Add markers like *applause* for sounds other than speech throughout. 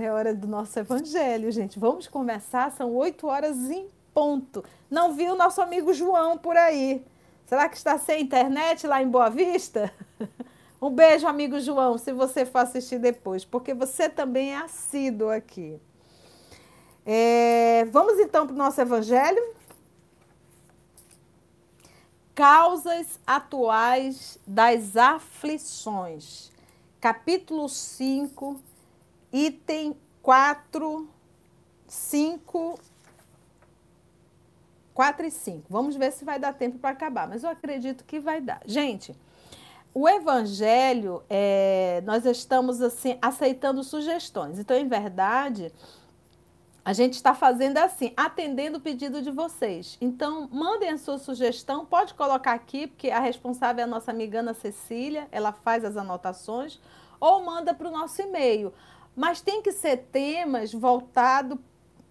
Agora é hora do nosso evangelho, gente. Vamos começar, são oito horas em ponto. Não vi o nosso amigo João por aí. Será que está sem internet lá em Boa Vista? *laughs* Um beijo, amigo João, se você for assistir depois, porque você também é assíduo aqui. É, vamos então para o nosso evangelho. Causas atuais das aflições. Capítulo 5, item 4, 5, 4 e 5. Vamos ver se vai dar tempo para acabar, mas eu acredito que vai dar. Gente, o evangelho, é, nós estamos assim aceitando sugestões. Então, em verdade, a gente está fazendo assim, atendendo o pedido de vocês. Então, mandem a sua sugestão, pode colocar aqui, porque a responsável é a nossa amiga Ana Cecília, ela faz as anotações, ou manda para o nosso e-mail. Mas tem que ser temas voltados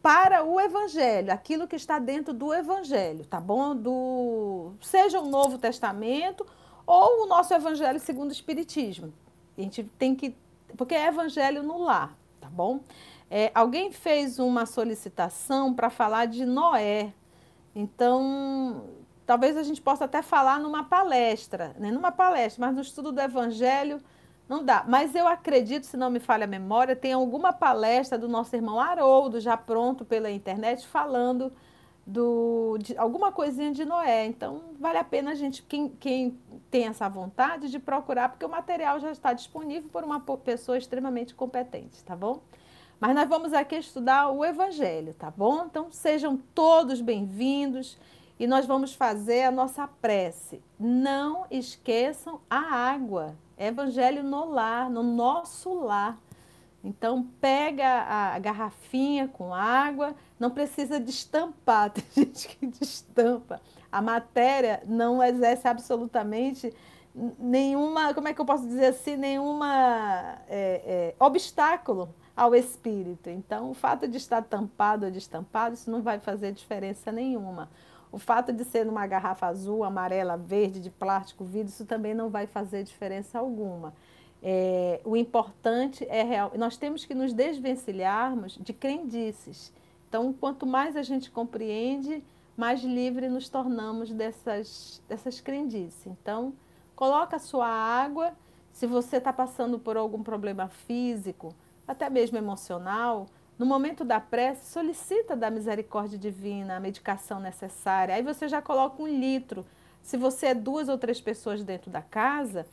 para o evangelho, aquilo que está dentro do evangelho, tá bom? Do seja o Novo Testamento ou o nosso evangelho segundo o Espiritismo. A gente tem que. Porque é evangelho no lar, tá bom? É, alguém fez uma solicitação para falar de Noé. Então, talvez a gente possa até falar numa palestra, né? numa palestra, mas no estudo do Evangelho não dá. Mas eu acredito, se não me falha a memória, tem alguma palestra do nosso irmão Haroldo já pronto pela internet falando do, de alguma coisinha de Noé. Então, vale a pena a gente, quem, quem tem essa vontade, de procurar, porque o material já está disponível por uma pessoa extremamente competente, tá bom? Mas nós vamos aqui estudar o Evangelho, tá bom? Então, sejam todos bem-vindos e nós vamos fazer a nossa prece. Não esqueçam a água. Evangelho no lar, no nosso lar. Então, pega a garrafinha com água, não precisa destampar, *laughs* tem gente que destampa. A matéria não exerce absolutamente nenhuma, como é que eu posso dizer assim, nenhuma é, é, obstáculo ao espírito. Então, o fato de estar tampado ou destampado, isso não vai fazer diferença nenhuma. O fato de ser numa garrafa azul, amarela, verde, de plástico, vidro, isso também não vai fazer diferença alguma. É, o importante é real. Nós temos que nos desvencilharmos de crendices. Então, quanto mais a gente compreende, mais livre nos tornamos dessas, dessas crendices. Então, coloca a sua água. Se você está passando por algum problema físico, até mesmo emocional, no momento da prece, solicita da misericórdia divina a medicação necessária. Aí você já coloca um litro. Se você é duas ou três pessoas dentro da casa,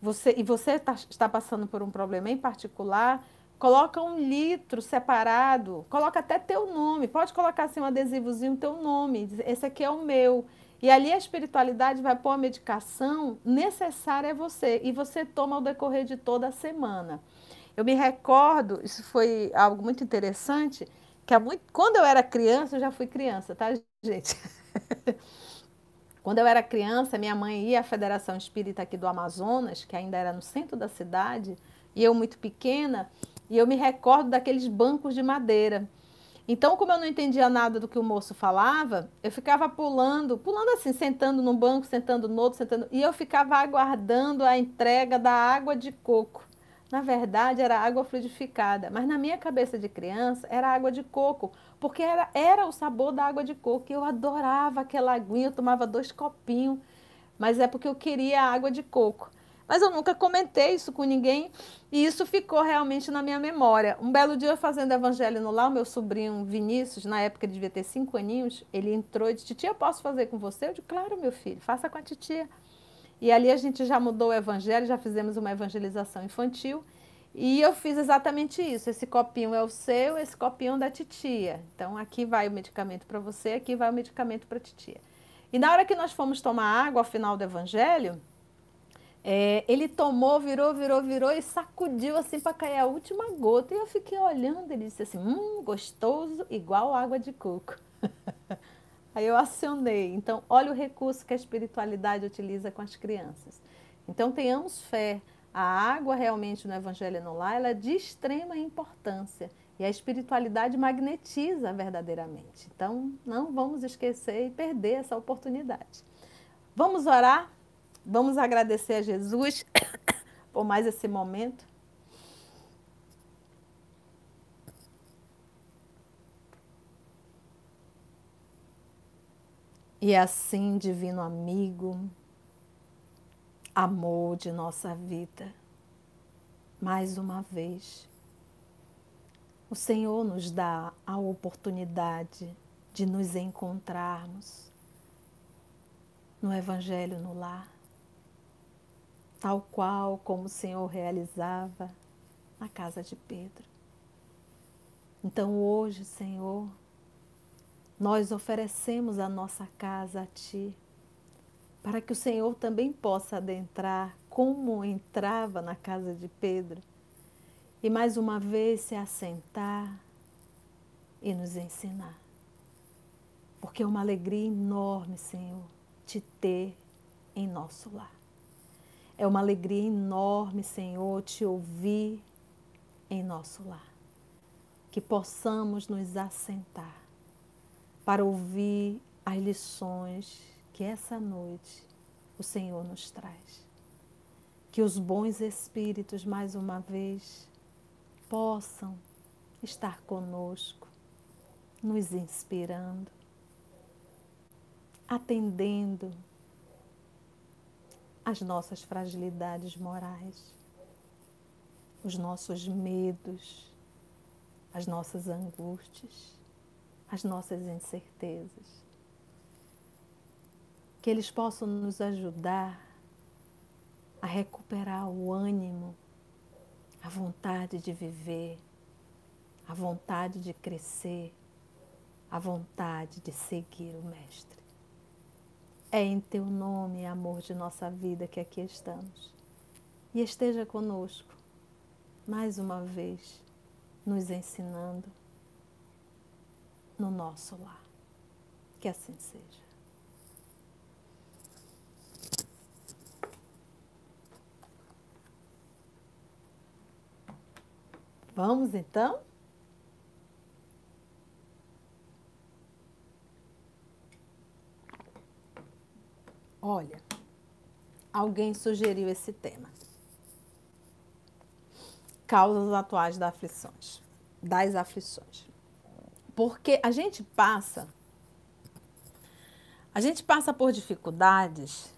você, e você tá, está passando por um problema em particular, coloca um litro separado, coloca até teu nome, pode colocar assim um adesivozinho, teu nome, esse aqui é o meu. E ali a espiritualidade vai pôr a medicação necessária a você, e você toma ao decorrer de toda a semana. Eu me recordo, isso foi algo muito interessante, que há muito, quando eu era criança, eu já fui criança, tá, gente? *laughs* Quando eu era criança, minha mãe ia à Federação Espírita aqui do Amazonas, que ainda era no centro da cidade, e eu muito pequena, e eu me recordo daqueles bancos de madeira. Então, como eu não entendia nada do que o moço falava, eu ficava pulando, pulando assim, sentando num banco, sentando no outro, sentando, e eu ficava aguardando a entrega da água de coco. Na verdade, era água fluidificada, mas na minha cabeça de criança era água de coco, porque era, era o sabor da água de coco. Eu adorava aquela aguinha, eu tomava dois copinhos, mas é porque eu queria água de coco. Mas eu nunca comentei isso com ninguém e isso ficou realmente na minha memória. Um belo dia, fazendo evangelho no lar, o meu sobrinho Vinícius, na época ele devia ter cinco aninhos, ele entrou e disse: Titia, posso fazer com você? Eu disse: Claro, meu filho, faça com a titia. E ali a gente já mudou o evangelho, já fizemos uma evangelização infantil. E eu fiz exatamente isso. Esse copinho é o seu, esse copinho é da titia. Então aqui vai o medicamento para você, aqui vai o medicamento para a titia. E na hora que nós fomos tomar água ao final do evangelho, é, ele tomou, virou, virou, virou e sacudiu assim para cair a última gota. E eu fiquei olhando, ele disse assim: hum, gostoso, igual água de coco. *laughs* Aí eu acionei. Então, olha o recurso que a espiritualidade utiliza com as crianças. Então, tenhamos fé. A água realmente no Evangelho no Lar ela é de extrema importância. E a espiritualidade magnetiza verdadeiramente. Então, não vamos esquecer e perder essa oportunidade. Vamos orar? Vamos agradecer a Jesus *coughs* por mais esse momento. E assim, divino amigo, amor de nossa vida, mais uma vez, o Senhor nos dá a oportunidade de nos encontrarmos no Evangelho no lar, tal qual como o Senhor realizava na casa de Pedro. Então hoje, Senhor, nós oferecemos a nossa casa a Ti, para que o Senhor também possa adentrar como entrava na casa de Pedro e mais uma vez se assentar e nos ensinar. Porque é uma alegria enorme, Senhor, te ter em nosso lar. É uma alegria enorme, Senhor, te ouvir em nosso lar. Que possamos nos assentar para ouvir as lições que essa noite o Senhor nos traz. Que os bons espíritos, mais uma vez, possam estar conosco, nos inspirando, atendendo as nossas fragilidades morais, os nossos medos, as nossas angústias as nossas incertezas. Que eles possam nos ajudar a recuperar o ânimo, a vontade de viver, a vontade de crescer, a vontade de seguir o Mestre. É em Teu nome, amor de nossa vida, que aqui estamos. E esteja conosco, mais uma vez, nos ensinando no nosso lar. Que assim seja. Vamos então? Olha, alguém sugeriu esse tema. Causas atuais das aflições, das aflições. Porque a gente passa, a gente passa por dificuldades,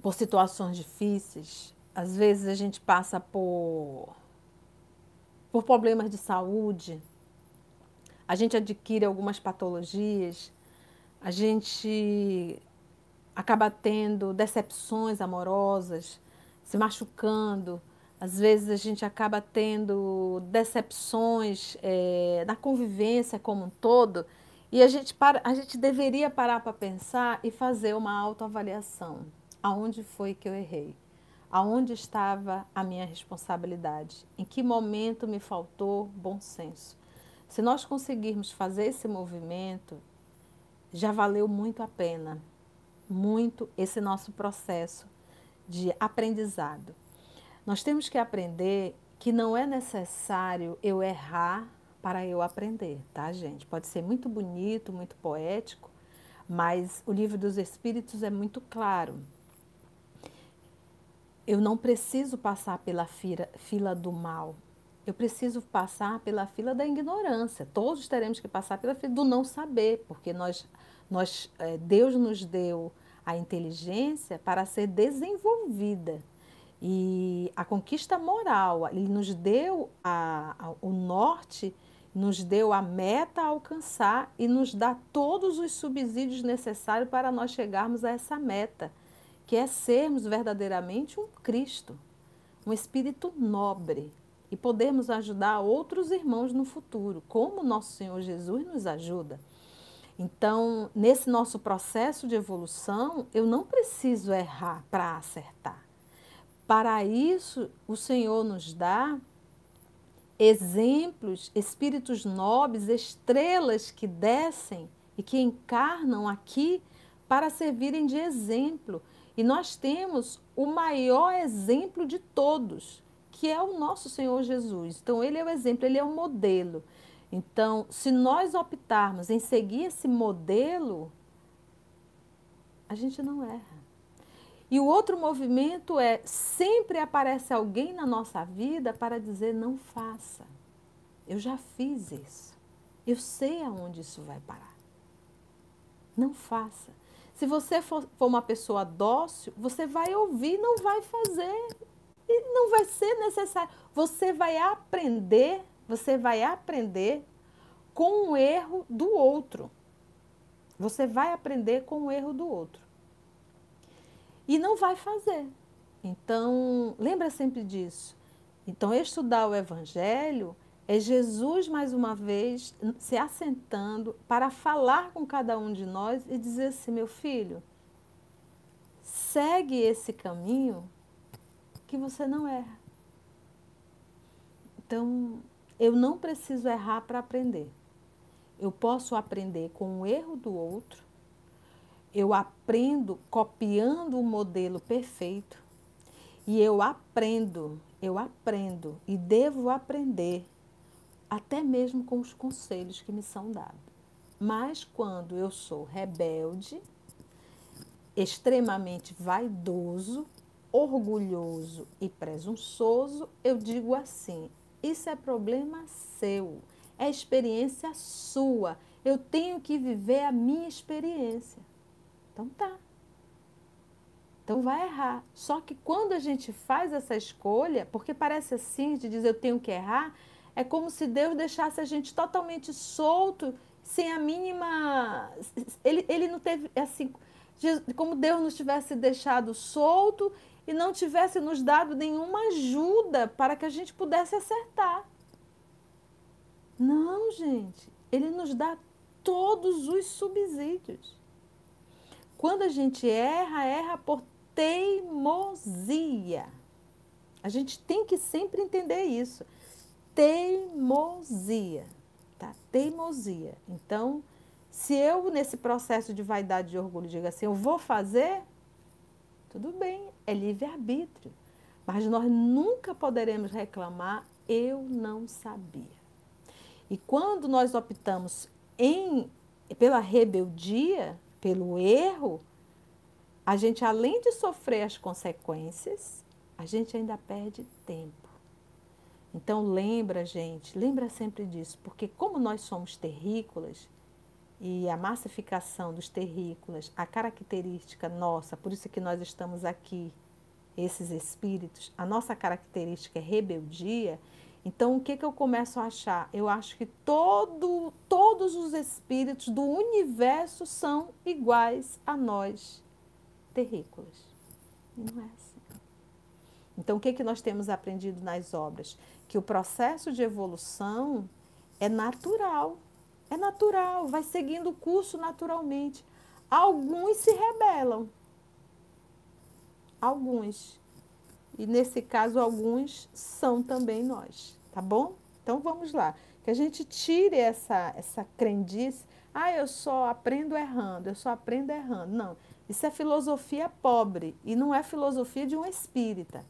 por situações difíceis, às vezes a gente passa por, por problemas de saúde, a gente adquire algumas patologias, a gente acaba tendo decepções amorosas, se machucando, às vezes a gente acaba tendo decepções é, na convivência como um todo e a gente, para, a gente deveria parar para pensar e fazer uma autoavaliação. Aonde foi que eu errei? Aonde estava a minha responsabilidade? Em que momento me faltou bom senso? Se nós conseguirmos fazer esse movimento, já valeu muito a pena, muito esse nosso processo de aprendizado. Nós temos que aprender que não é necessário eu errar para eu aprender, tá, gente? Pode ser muito bonito, muito poético, mas o livro dos Espíritos é muito claro. Eu não preciso passar pela fila, fila do mal. Eu preciso passar pela fila da ignorância. Todos teremos que passar pela fila do não saber, porque nós, nós, eh, Deus nos deu a inteligência para ser desenvolvida. E a conquista moral, ele nos deu a, a, o norte, nos deu a meta a alcançar e nos dá todos os subsídios necessários para nós chegarmos a essa meta, que é sermos verdadeiramente um Cristo, um espírito nobre e podermos ajudar outros irmãos no futuro, como nosso Senhor Jesus nos ajuda. Então, nesse nosso processo de evolução, eu não preciso errar para acertar. Para isso, o Senhor nos dá exemplos, espíritos nobres, estrelas que descem e que encarnam aqui para servirem de exemplo. E nós temos o maior exemplo de todos, que é o nosso Senhor Jesus. Então, ele é o exemplo, ele é o modelo. Então, se nós optarmos em seguir esse modelo, a gente não erra. E o outro movimento é sempre aparece alguém na nossa vida para dizer não faça. Eu já fiz isso. Eu sei aonde isso vai parar. Não faça. Se você for, uma pessoa dócil, você vai ouvir, não vai fazer. E não vai ser necessário. Você vai aprender, você vai aprender com o erro do outro. Você vai aprender com o erro do outro. E não vai fazer. Então, lembra sempre disso. Então, estudar o Evangelho é Jesus, mais uma vez, se assentando para falar com cada um de nós e dizer assim: meu filho, segue esse caminho que você não erra. Então, eu não preciso errar para aprender. Eu posso aprender com o erro do outro. Eu aprendo copiando o modelo perfeito. E eu aprendo, eu aprendo e devo aprender até mesmo com os conselhos que me são dados. Mas quando eu sou rebelde, extremamente vaidoso, orgulhoso e presunçoso, eu digo assim: isso é problema seu, é experiência sua. Eu tenho que viver a minha experiência. Então tá. Então vai errar. Só que quando a gente faz essa escolha, porque parece assim, de dizer eu tenho que errar, é como se Deus deixasse a gente totalmente solto, sem a mínima. Ele, ele não teve. Assim, como Deus nos tivesse deixado solto e não tivesse nos dado nenhuma ajuda para que a gente pudesse acertar. Não, gente. Ele nos dá todos os subsídios. Quando a gente erra, erra por teimosia. A gente tem que sempre entender isso teimosia, tá? Teimosia. Então, se eu nesse processo de vaidade e orgulho digo assim, eu vou fazer, tudo bem, é livre-arbítrio. Mas nós nunca poderemos reclamar, eu não sabia. E quando nós optamos em pela rebeldia, pelo erro, a gente além de sofrer as consequências, a gente ainda perde tempo. Então lembra, gente, lembra sempre disso, porque como nós somos terrícolas e a massificação dos terrícolas, a característica nossa, por isso que nós estamos aqui, esses espíritos, a nossa característica é rebeldia. Então o que que eu começo a achar? Eu acho que todo, todos os espíritos do universo são iguais a nós, terrícolas. E não é assim. Então o que que nós temos aprendido nas obras? que o processo de evolução é natural. É natural, vai seguindo o curso naturalmente. Alguns se rebelam. Alguns. E nesse caso, alguns são também nós, tá bom? Então vamos lá. Que a gente tire essa, essa crendice. Ah, eu só aprendo errando, eu só aprendo errando. Não, isso é filosofia pobre e não é filosofia de um espírita.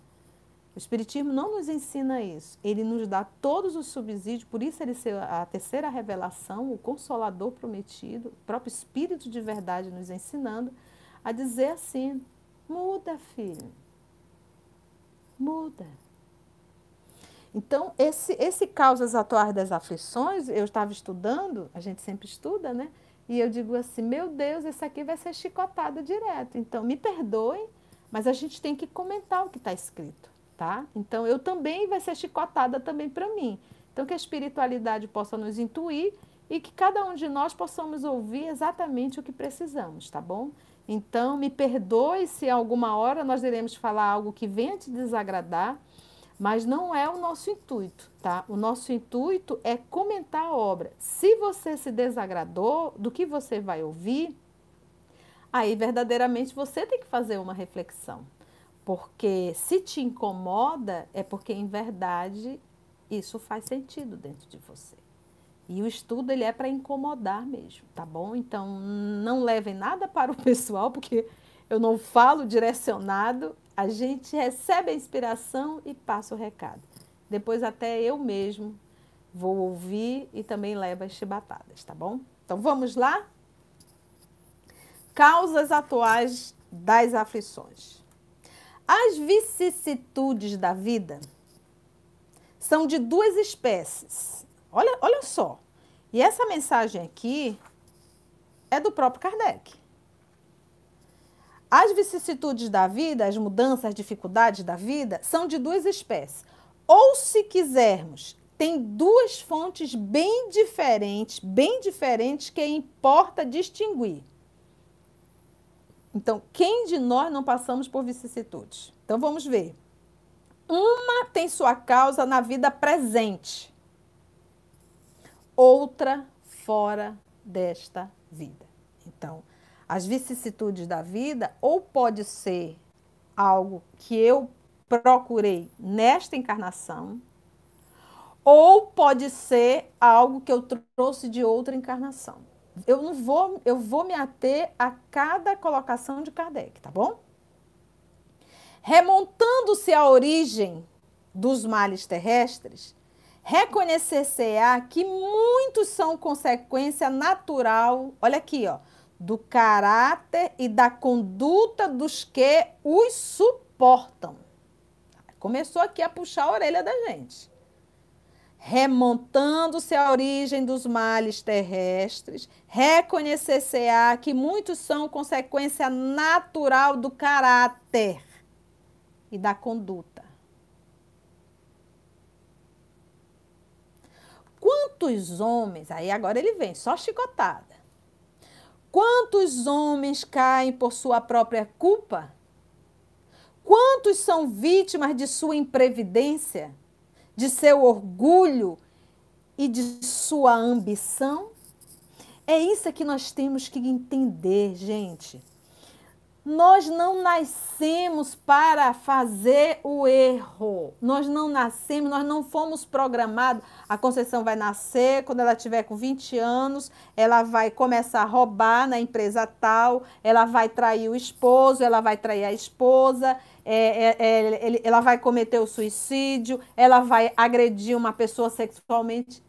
O Espiritismo não nos ensina isso. Ele nos dá todos os subsídios, por isso ele ser a terceira revelação, o consolador prometido, o próprio Espírito de verdade nos ensinando a dizer assim: muda, filho. Muda. Então, esse, esse causas atuais das aflições, eu estava estudando, a gente sempre estuda, né? E eu digo assim: meu Deus, esse aqui vai ser chicotado direto. Então, me perdoem, mas a gente tem que comentar o que está escrito tá? Então eu também vai ser chicotada também para mim. Então que a espiritualidade possa nos intuir e que cada um de nós possamos ouvir exatamente o que precisamos, tá bom? Então me perdoe se alguma hora nós iremos falar algo que venha te desagradar, mas não é o nosso intuito, tá? O nosso intuito é comentar a obra. Se você se desagradou do que você vai ouvir, aí verdadeiramente você tem que fazer uma reflexão, porque se te incomoda, é porque em verdade isso faz sentido dentro de você. E o estudo ele é para incomodar mesmo, tá bom? Então não levem nada para o *laughs* pessoal, porque eu não falo direcionado, a gente recebe a inspiração e passa o recado. Depois até eu mesmo vou ouvir e também levo as chibatadas, tá bom? Então vamos lá? Causas atuais das aflições. As vicissitudes da vida são de duas espécies. Olha, olha só. E essa mensagem aqui, é do próprio Kardec. As vicissitudes da vida, as mudanças, as dificuldades da vida, são de duas espécies. Ou, se quisermos, tem duas fontes bem diferentes, bem diferentes, que importa distinguir. Então, quem de nós não passamos por vicissitudes? Então, vamos ver. Uma tem sua causa na vida presente, outra fora desta vida. Então, as vicissitudes da vida ou pode ser algo que eu procurei nesta encarnação, ou pode ser algo que eu trouxe de outra encarnação. Eu não vou, eu vou me ater a cada colocação de Kardec, tá bom? Remontando-se à origem dos males terrestres, reconhecer-se-á que muitos são consequência natural, olha aqui, ó, do caráter e da conduta dos que os suportam. Começou aqui a puxar a orelha da gente. Remontando-se à origem dos males terrestres, reconhecer-se-á que muitos são consequência natural do caráter e da conduta. Quantos homens, aí agora ele vem, só chicotada. Quantos homens caem por sua própria culpa? Quantos são vítimas de sua imprevidência, de seu orgulho e de sua ambição? É isso que nós temos que entender, gente. Nós não nascemos para fazer o erro. Nós não nascemos, nós não fomos programados. A Conceição vai nascer, quando ela tiver com 20 anos, ela vai começar a roubar na empresa tal, ela vai trair o esposo, ela vai trair a esposa, é, é, é, ela vai cometer o suicídio, ela vai agredir uma pessoa sexualmente.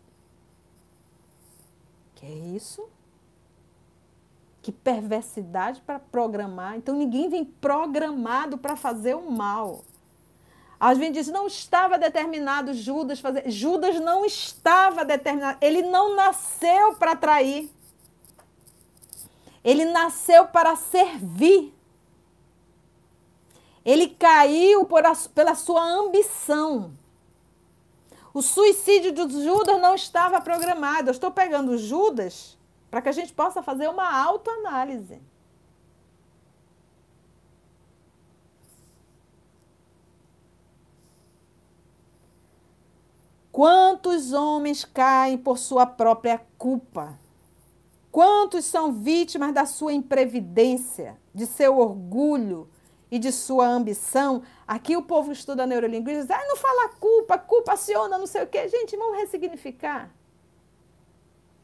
Que é isso? Que perversidade para programar. Então ninguém vem programado para fazer o mal. Vezes diz, não estava determinado Judas fazer. Judas não estava determinado. Ele não nasceu para trair. Ele nasceu para servir. Ele caiu a, pela sua ambição. O suicídio de Judas não estava programado. Eu estou pegando Judas para que a gente possa fazer uma autoanálise. Quantos homens caem por sua própria culpa? Quantos são vítimas da sua imprevidência, de seu orgulho e de sua ambição? Aqui o povo estuda neurolinguística, diz, ah, não fala culpa, culpa aciona, não sei o quê. Gente, vamos ressignificar.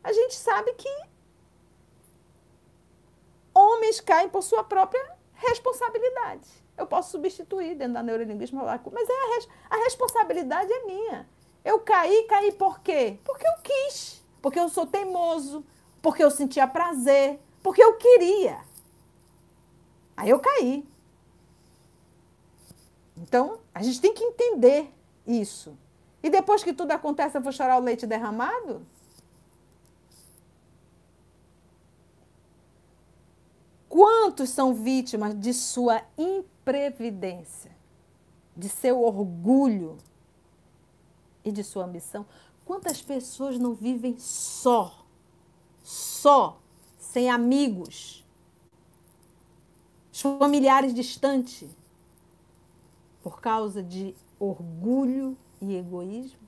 A gente sabe que homens caem por sua própria responsabilidade. Eu posso substituir dentro da neurolinguística, mas é a, res, a responsabilidade é minha. Eu caí, caí por quê? Porque eu quis, porque eu sou teimoso, porque eu sentia prazer, porque eu queria. Aí eu caí. Então, a gente tem que entender isso. E depois que tudo acontece, eu vou chorar o leite derramado? Quantos são vítimas de sua imprevidência, de seu orgulho e de sua ambição? Quantas pessoas não vivem só, só, sem amigos, familiares distantes, por causa de orgulho e egoísmo?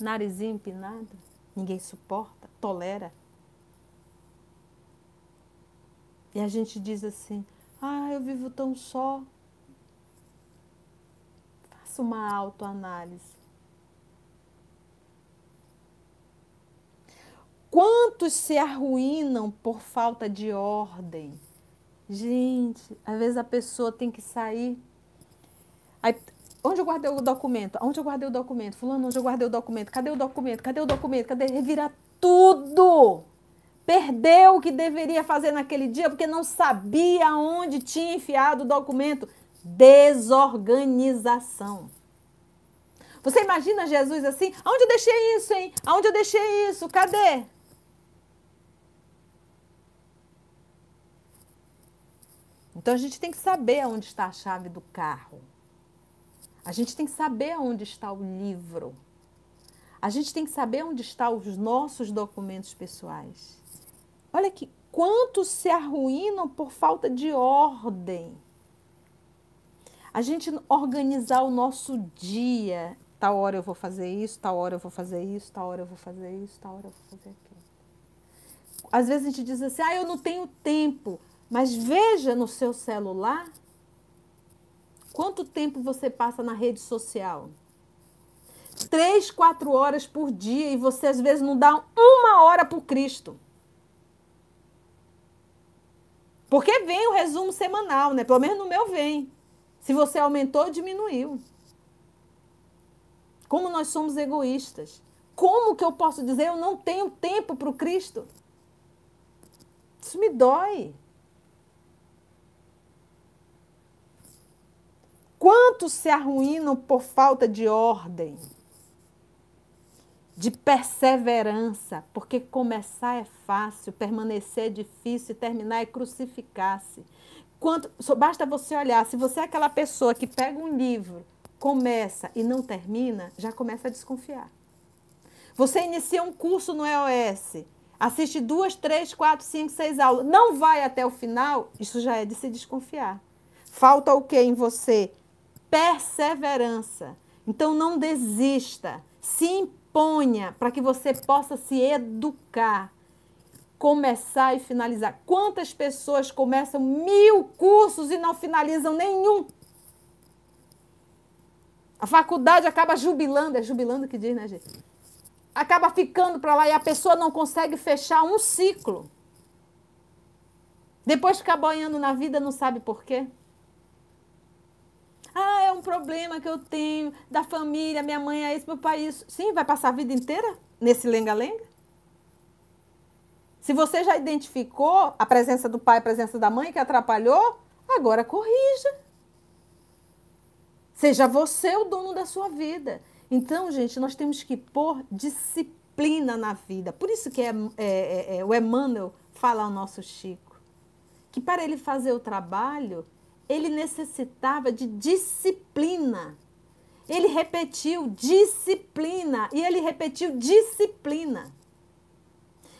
Narizinho empinado, ninguém suporta, tolera. E a gente diz assim: ah, eu vivo tão só. Faça uma autoanálise. Quantos se arruinam por falta de ordem? Gente, às vezes a pessoa tem que sair. Aí, onde eu guardei o documento? Onde eu guardei o documento? Fulano, onde eu guardei o documento? Cadê o documento? Cadê o documento? Cadê? Revira tudo. Perdeu o que deveria fazer naquele dia porque não sabia onde tinha enfiado o documento. Desorganização. Você imagina Jesus assim? Aonde eu deixei isso, hein? Aonde eu deixei isso? Cadê? Então a gente tem que saber onde está a chave do carro. A gente tem que saber onde está o livro. A gente tem que saber onde estão os nossos documentos pessoais. Olha que quantos se arruinam por falta de ordem. A gente organizar o nosso dia. Tal hora eu vou fazer isso, tal hora eu vou fazer isso, tal hora eu vou fazer isso, tal hora eu vou fazer aquilo. Às vezes a gente diz assim, ah, eu não tenho tempo. Mas veja no seu celular quanto tempo você passa na rede social. Três, quatro horas por dia e você às vezes não dá uma hora para Cristo. Porque vem o resumo semanal, né? Pelo menos no meu vem. Se você aumentou ou diminuiu. Como nós somos egoístas. Como que eu posso dizer eu não tenho tempo para o Cristo? Isso me dói. Quantos se arruinam por falta de ordem? De perseverança, porque começar é fácil, permanecer é difícil, terminar é crucificar-se. Quanto, basta você olhar, se você é aquela pessoa que pega um livro, começa e não termina, já começa a desconfiar. Você inicia um curso no EOS, assiste duas, três, quatro, cinco, seis aulas, não vai até o final, isso já é de se desconfiar. Falta o que em você? Perseverança. Então não desista, se ponha para que você possa se educar, começar e finalizar. Quantas pessoas começam mil cursos e não finalizam nenhum? A faculdade acaba jubilando, é jubilando que diz, né, gente? Acaba ficando para lá e a pessoa não consegue fechar um ciclo. Depois fica boiando na vida, não sabe por quê. Ah, é um problema que eu tenho da família, minha mãe é isso, meu pai é isso. Sim, vai passar a vida inteira nesse lenga-lenga? Se você já identificou a presença do pai, a presença da mãe que atrapalhou, agora corrija. Seja você o dono da sua vida. Então, gente, nós temos que pôr disciplina na vida. Por isso que é, é, é, é o Emmanuel fala ao nosso Chico, que para ele fazer o trabalho, ele necessitava de disciplina. Ele repetiu disciplina e ele repetiu disciplina.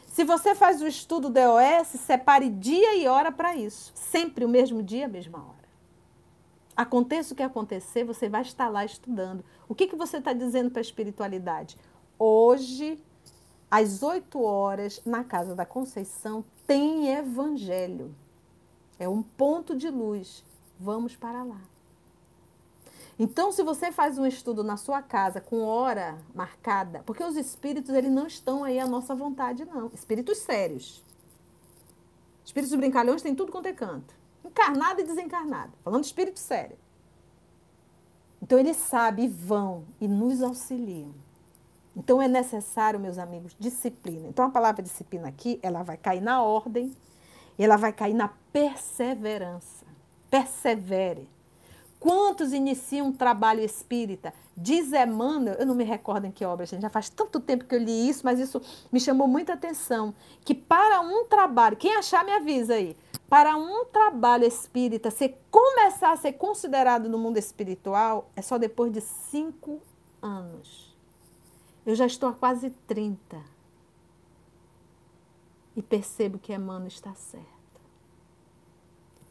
Se você faz o estudo do EOS, separe dia e hora para isso. Sempre o mesmo dia, mesma hora. Aconteça o que acontecer, você vai estar lá estudando. O que, que você está dizendo para a espiritualidade? Hoje, às 8 horas, na Casa da Conceição, tem evangelho. É um ponto de luz vamos para lá. Então, se você faz um estudo na sua casa com hora marcada, porque os espíritos eles não estão aí à nossa vontade, não. Espíritos sérios. Espíritos brincalhões tem tudo quanto é canto. Encarnado e desencarnado. Falando de espírito sério. Então, eles sabem e vão e nos auxiliam. Então, é necessário, meus amigos, disciplina. Então, a palavra disciplina aqui, ela vai cair na ordem, ela vai cair na perseverança persevere. Quantos iniciam um trabalho espírita? Diz Emmanuel, eu não me recordo em que obra, gente, já faz tanto tempo que eu li isso, mas isso me chamou muita atenção, que para um trabalho, quem achar me avisa aí, para um trabalho espírita se começar a ser considerado no mundo espiritual, é só depois de cinco anos. Eu já estou há quase 30 e percebo que Emmanuel está certo.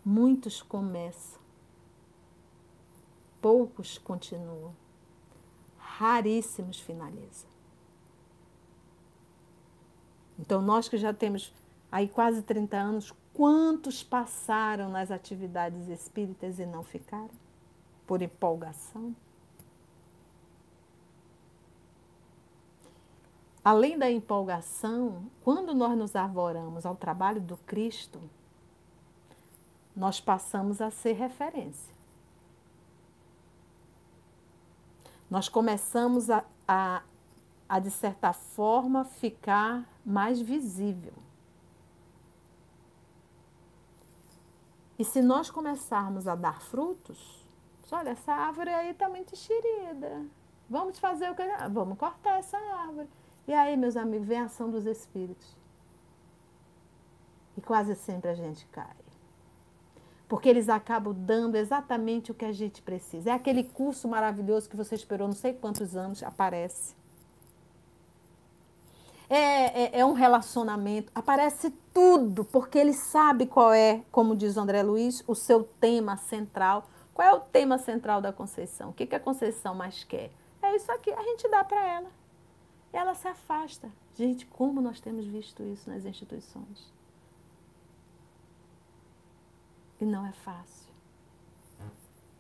Muitos começam, poucos continuam, raríssimos finalizam. Então, nós que já temos aí quase 30 anos, quantos passaram nas atividades espíritas e não ficaram? Por empolgação? Além da empolgação, quando nós nos arvoramos ao trabalho do Cristo, nós passamos a ser referência. Nós começamos a, a, a de certa forma, ficar mais visível. E se nós começarmos a dar frutos, olha, essa árvore aí está muito enxerida. Vamos fazer o que? Vamos cortar essa árvore. E aí, meus amigos, vem a ação dos espíritos. E quase sempre a gente cai. Porque eles acabam dando exatamente o que a gente precisa. É aquele curso maravilhoso que você esperou não sei quantos anos, aparece. É, é, é, um relacionamento, aparece tudo, porque ele sabe qual é, como diz André Luiz, o seu tema central. Qual é o tema central da Conceição? O que, que a Conceição mais quer? É isso aqui, a gente dá para ela. Ela se afasta. Gente, como nós temos visto isso nas instituições? E não é fácil.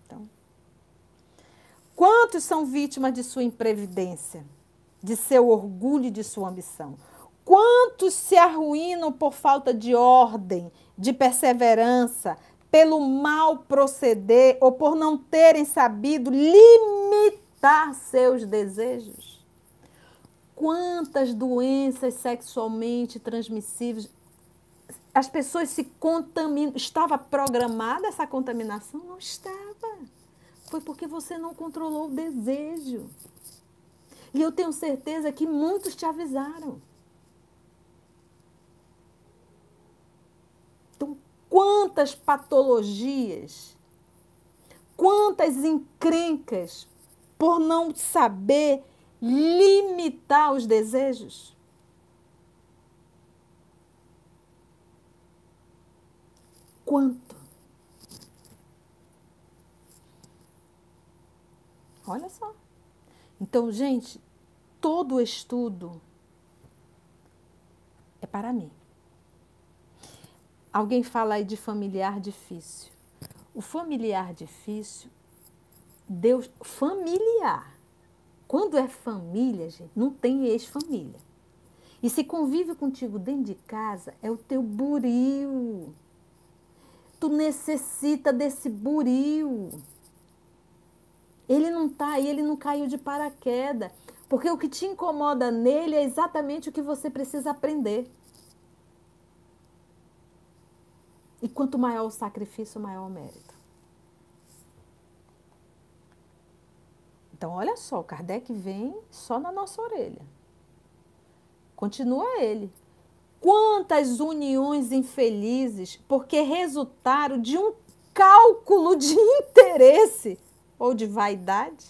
Então, quantos são vítimas de sua imprevidência, de seu orgulho e de sua ambição? Quantos se arruinam por falta de ordem, de perseverança, pelo mal proceder ou por não terem sabido limitar seus desejos? Quantas doenças sexualmente transmissíveis as pessoas se contaminam. Estava programada essa contaminação? Não estava. Foi porque você não controlou o desejo. E eu tenho certeza que muitos te avisaram. Então, quantas patologias, quantas encrencas por não saber limitar os desejos? Quanto? Olha só. Então, gente, todo estudo é para mim. Alguém fala aí de familiar difícil. O familiar difícil, Deus, familiar. Quando é família, gente, não tem ex-família. E se convive contigo dentro de casa, é o teu buril necessita desse buril. Ele não está aí, ele não caiu de paraquedas. Porque o que te incomoda nele é exatamente o que você precisa aprender. E quanto maior o sacrifício, maior o mérito. Então, olha só, Kardec vem só na nossa orelha. Continua ele. Quantas uniões infelizes porque resultaram de um cálculo de *laughs* interesse ou de vaidade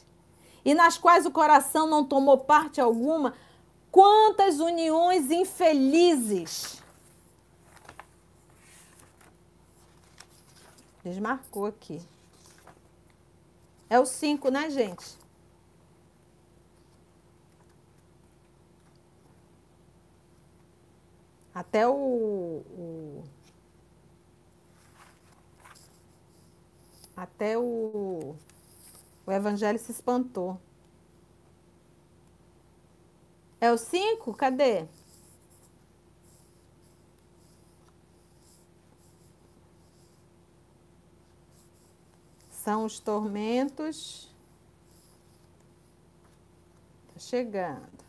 e nas quais o coração não tomou parte alguma. Quantas uniões infelizes. Desmarcou aqui. É o 5, né, gente? Até o, o até o, o evangelho se espantou. É o cinco? Cadê? São os tormentos. Tá chegando.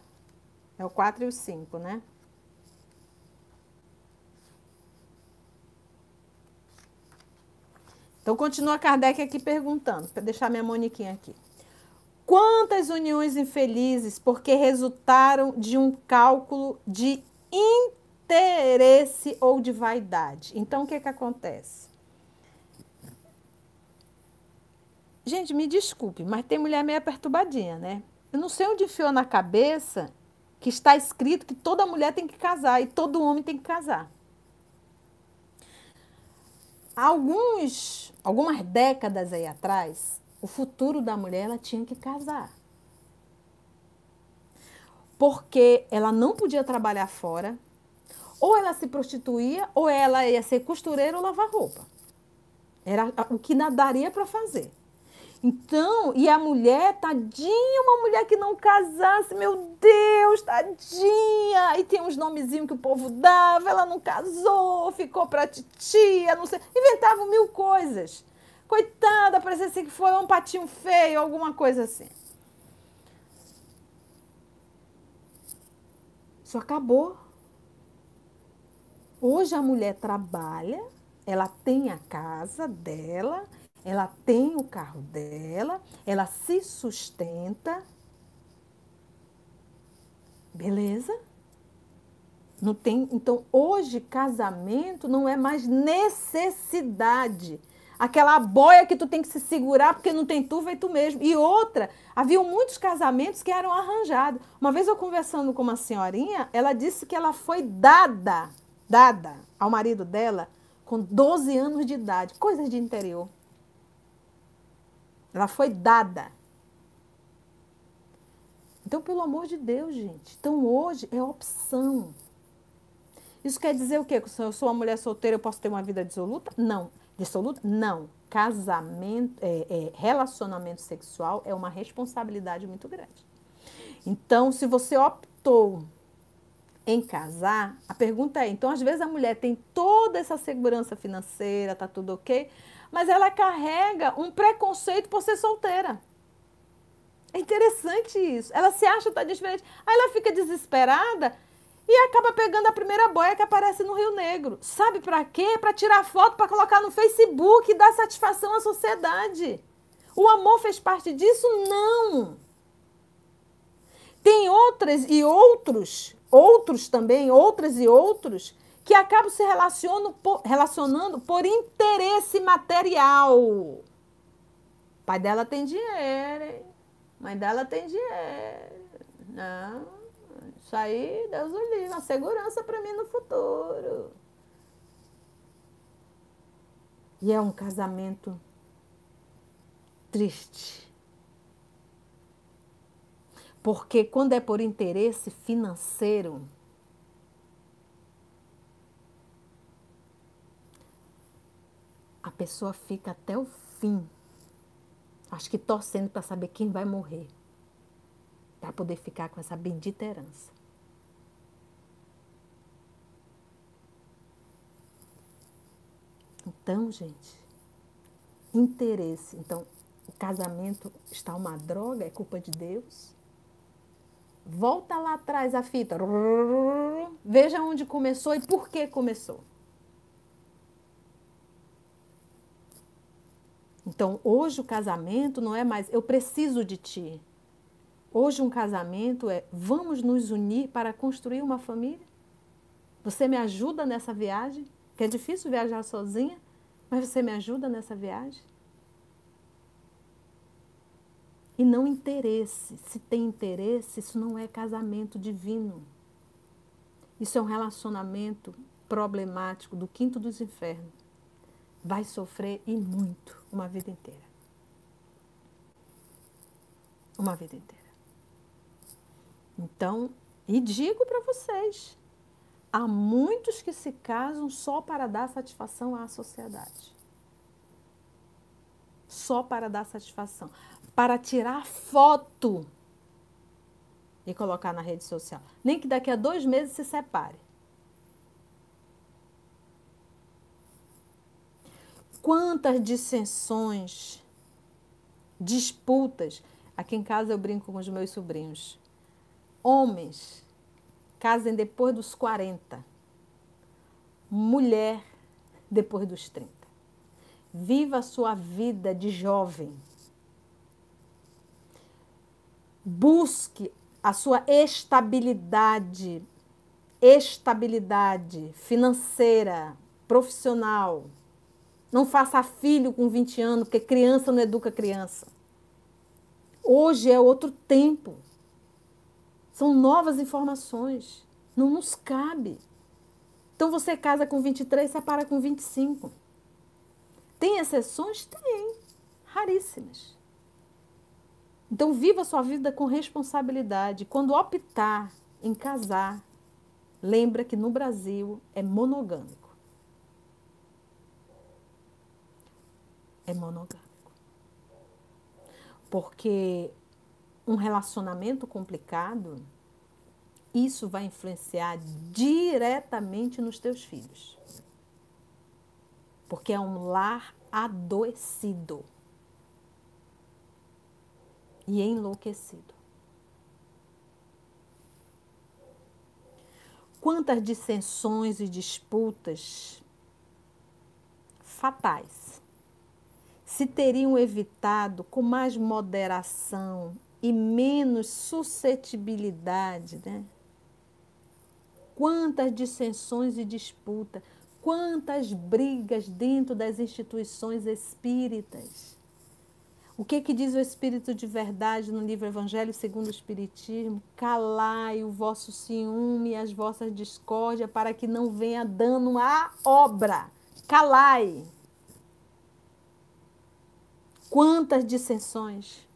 É o quatro e o cinco, né? Então, continua Kardec aqui perguntando, para deixar minha Moniquinha aqui. Quantas uniões infelizes porque resultaram de um cálculo de interesse ou de vaidade? Então, o que, que acontece? Gente, me desculpe, mas tem mulher meio perturbadinha, né? Eu não sei onde enfiou na cabeça que está escrito que toda mulher tem que casar e todo homem tem que casar. Alguns, algumas décadas aí atrás, o futuro da mulher ela tinha que casar. Porque ela não podia trabalhar fora, ou ela se prostituía, ou ela ia ser costureira ou lavar roupa. Era o que daria para fazer. Então, e a mulher, tadinha, uma mulher que não casasse, meu Deus, tadinha. E tem uns nomezinhos que o povo dava, ela não casou, ficou pra titia, não sei. Inventavam mil coisas. Coitada, parecia assim que foi um patinho feio, alguma coisa assim. Isso acabou. Hoje a mulher trabalha, ela tem a casa dela, ela tem o carro dela, ela se sustenta. Beleza? Não tem, então hoje casamento não é mais necessidade. aquela boia que tu tem que se segurar porque não tem tu, vem tu mesmo. E outra, havia muitos casamentos que eram arranjados. Uma vez eu conversando com uma senhorinha, ela disse que ela foi dada, dada ao marido dela com 12 anos de idade, coisas de interior. Ela foi dada. Então, pelo amor de Deus, gente. Então, hoje é opção. Isso quer dizer o quê? Se eu sou uma mulher solteira, eu posso ter uma vida dissoluta? Não. Dissoluta? Não. Casamento, é, é, relacionamento sexual é uma responsabilidade muito grande. Então, se você optou em casar, a pergunta é: então, às vezes a mulher tem toda essa segurança financeira, tá tudo ok, mas ela carrega um preconceito por ser solteira. É interessante isso. Ela se acha tá diferente. Aí ela fica desesperada e acaba pegando a primeira boia que aparece no Rio Negro. Sabe para quê? Para tirar foto, para colocar no Facebook e dar satisfação à sociedade. O amor fez parte disso? Não. Tem outras e outros, outros também, outras e outros, que acabam se relacionando por, relacionando por interesse material. Pai dela tem dinheiro, hein? Mãe dela tem dinheiro. Não, isso aí, Deus o livre, uma segurança para mim no futuro. E é um casamento triste. Porque quando é por interesse financeiro, pessoa fica até o fim Acho que torcendo para saber quem vai morrer. Para poder ficar com essa bendita herança. Então, gente, interesse. Então, o casamento está uma droga, é culpa de Deus. Volta lá atrás a fita. Veja onde começou e por que começou. Então, hoje o casamento não é mais eu preciso de ti. Hoje um casamento é vamos nos unir para construir uma família? Você me ajuda nessa viagem? Que é difícil viajar sozinha, mas você me ajuda nessa viagem? E não interesse. Se tem interesse, isso não é casamento divino. Isso é um relacionamento problemático do quinto dos infernos vai sofrer e muito uma vida inteira. Uma vida inteira. Então, e digo para vocês, há muitos que se casam só para dar satisfação à sociedade. Só para dar satisfação. Para tirar foto e colocar na rede social. Nem que daqui a dois meses se separe. Quantas dissensões, disputas. Aqui em casa eu brinco com os meus sobrinhos. Homens casem depois dos 40. Mulher depois dos 30. Viva a sua vida de jovem. Busque a sua estabilidade, estabilidade financeira, profissional. Não faça filho com 20 anos, porque criança não educa criança. Hoje é outro tempo. São novas informações. Não nos cabe. Então você casa com 23, separa com 25. Tem exceções? Tem. Raríssimas. Então viva sua vida com responsabilidade. Quando optar em casar, lembra que no Brasil é monogâmico. É monogâmico. Porque um relacionamento complicado, isso vai influenciar diretamente nos teus filhos. Porque é um lar adoecido e enlouquecido. Quantas dissensões e disputas fatais se teriam evitado com mais moderação e menos suscetibilidade, né? Quantas dissensões e disputas, Quantas brigas dentro das instituições espíritas. O que, que diz o Espírito de verdade no livro Evangelho segundo o Espiritismo? Calai o vosso ciúme e as vossas discórdias para que não venha dano à obra. Calai. Quantas dissensões.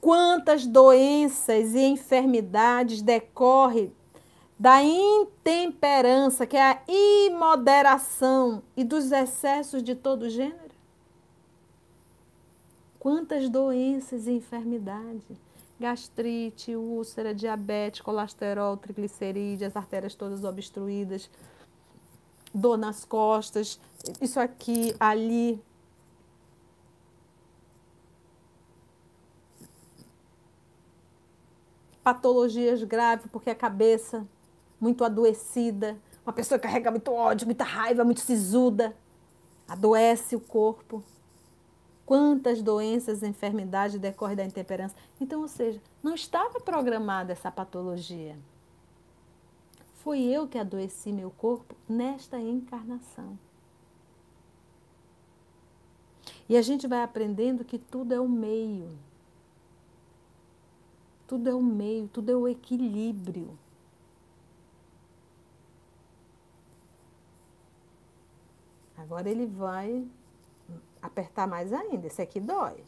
Quantas doenças e enfermidades decorrem da intemperança, que é a imoderação e dos excessos de todo gênero? Quantas doenças e enfermidades? Gastrite, úlcera, diabetes, colesterol, triglicerídeos, as artérias todas obstruídas, dor nas costas, isso aqui, ali. Patologias graves, porque a cabeça muito adoecida, uma pessoa que carrega muito ódio, muita raiva, muito sisuda, adoece o corpo. Quantas doenças e enfermidades decorrem da intemperança? Então, ou seja, não estava programada essa patologia. Foi eu que adoeci meu corpo nesta encarnação. E a gente vai aprendendo que tudo é o meio. Tudo é o meio, tudo é o equilíbrio. Agora ele vai apertar mais ainda. Esse aqui dói.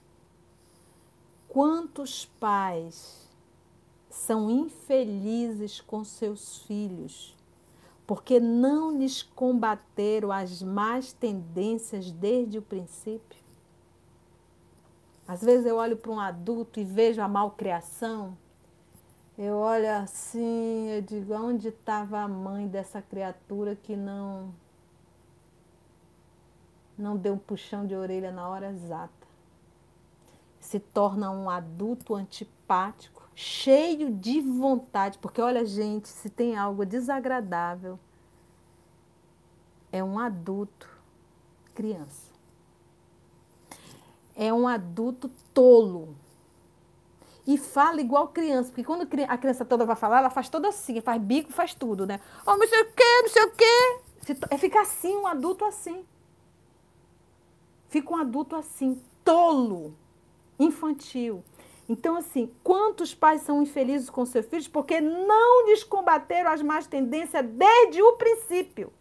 Quantos pais são infelizes com seus filhos porque não lhes combateram as más tendências desde o princípio? Às vezes eu olho para um adulto e vejo a malcriação. Eu olho assim, eu digo, onde estava a mãe dessa criatura que não não deu um puxão de orelha na hora exata. Se torna um adulto antipático, cheio de vontade, porque olha, gente, se tem algo desagradável, é um adulto criança. É um adulto tolo. E fala igual criança, porque quando a criança toda vai falar, ela faz toda assim, faz bico, faz tudo, né? Oh, não sei o quê, não sei o quê. É ficar assim, um adulto assim. Fica um adulto assim, tolo, infantil. Então, assim, quantos pais são infelizes com seus filhos porque não lhes combateram as más tendências desde o princípio?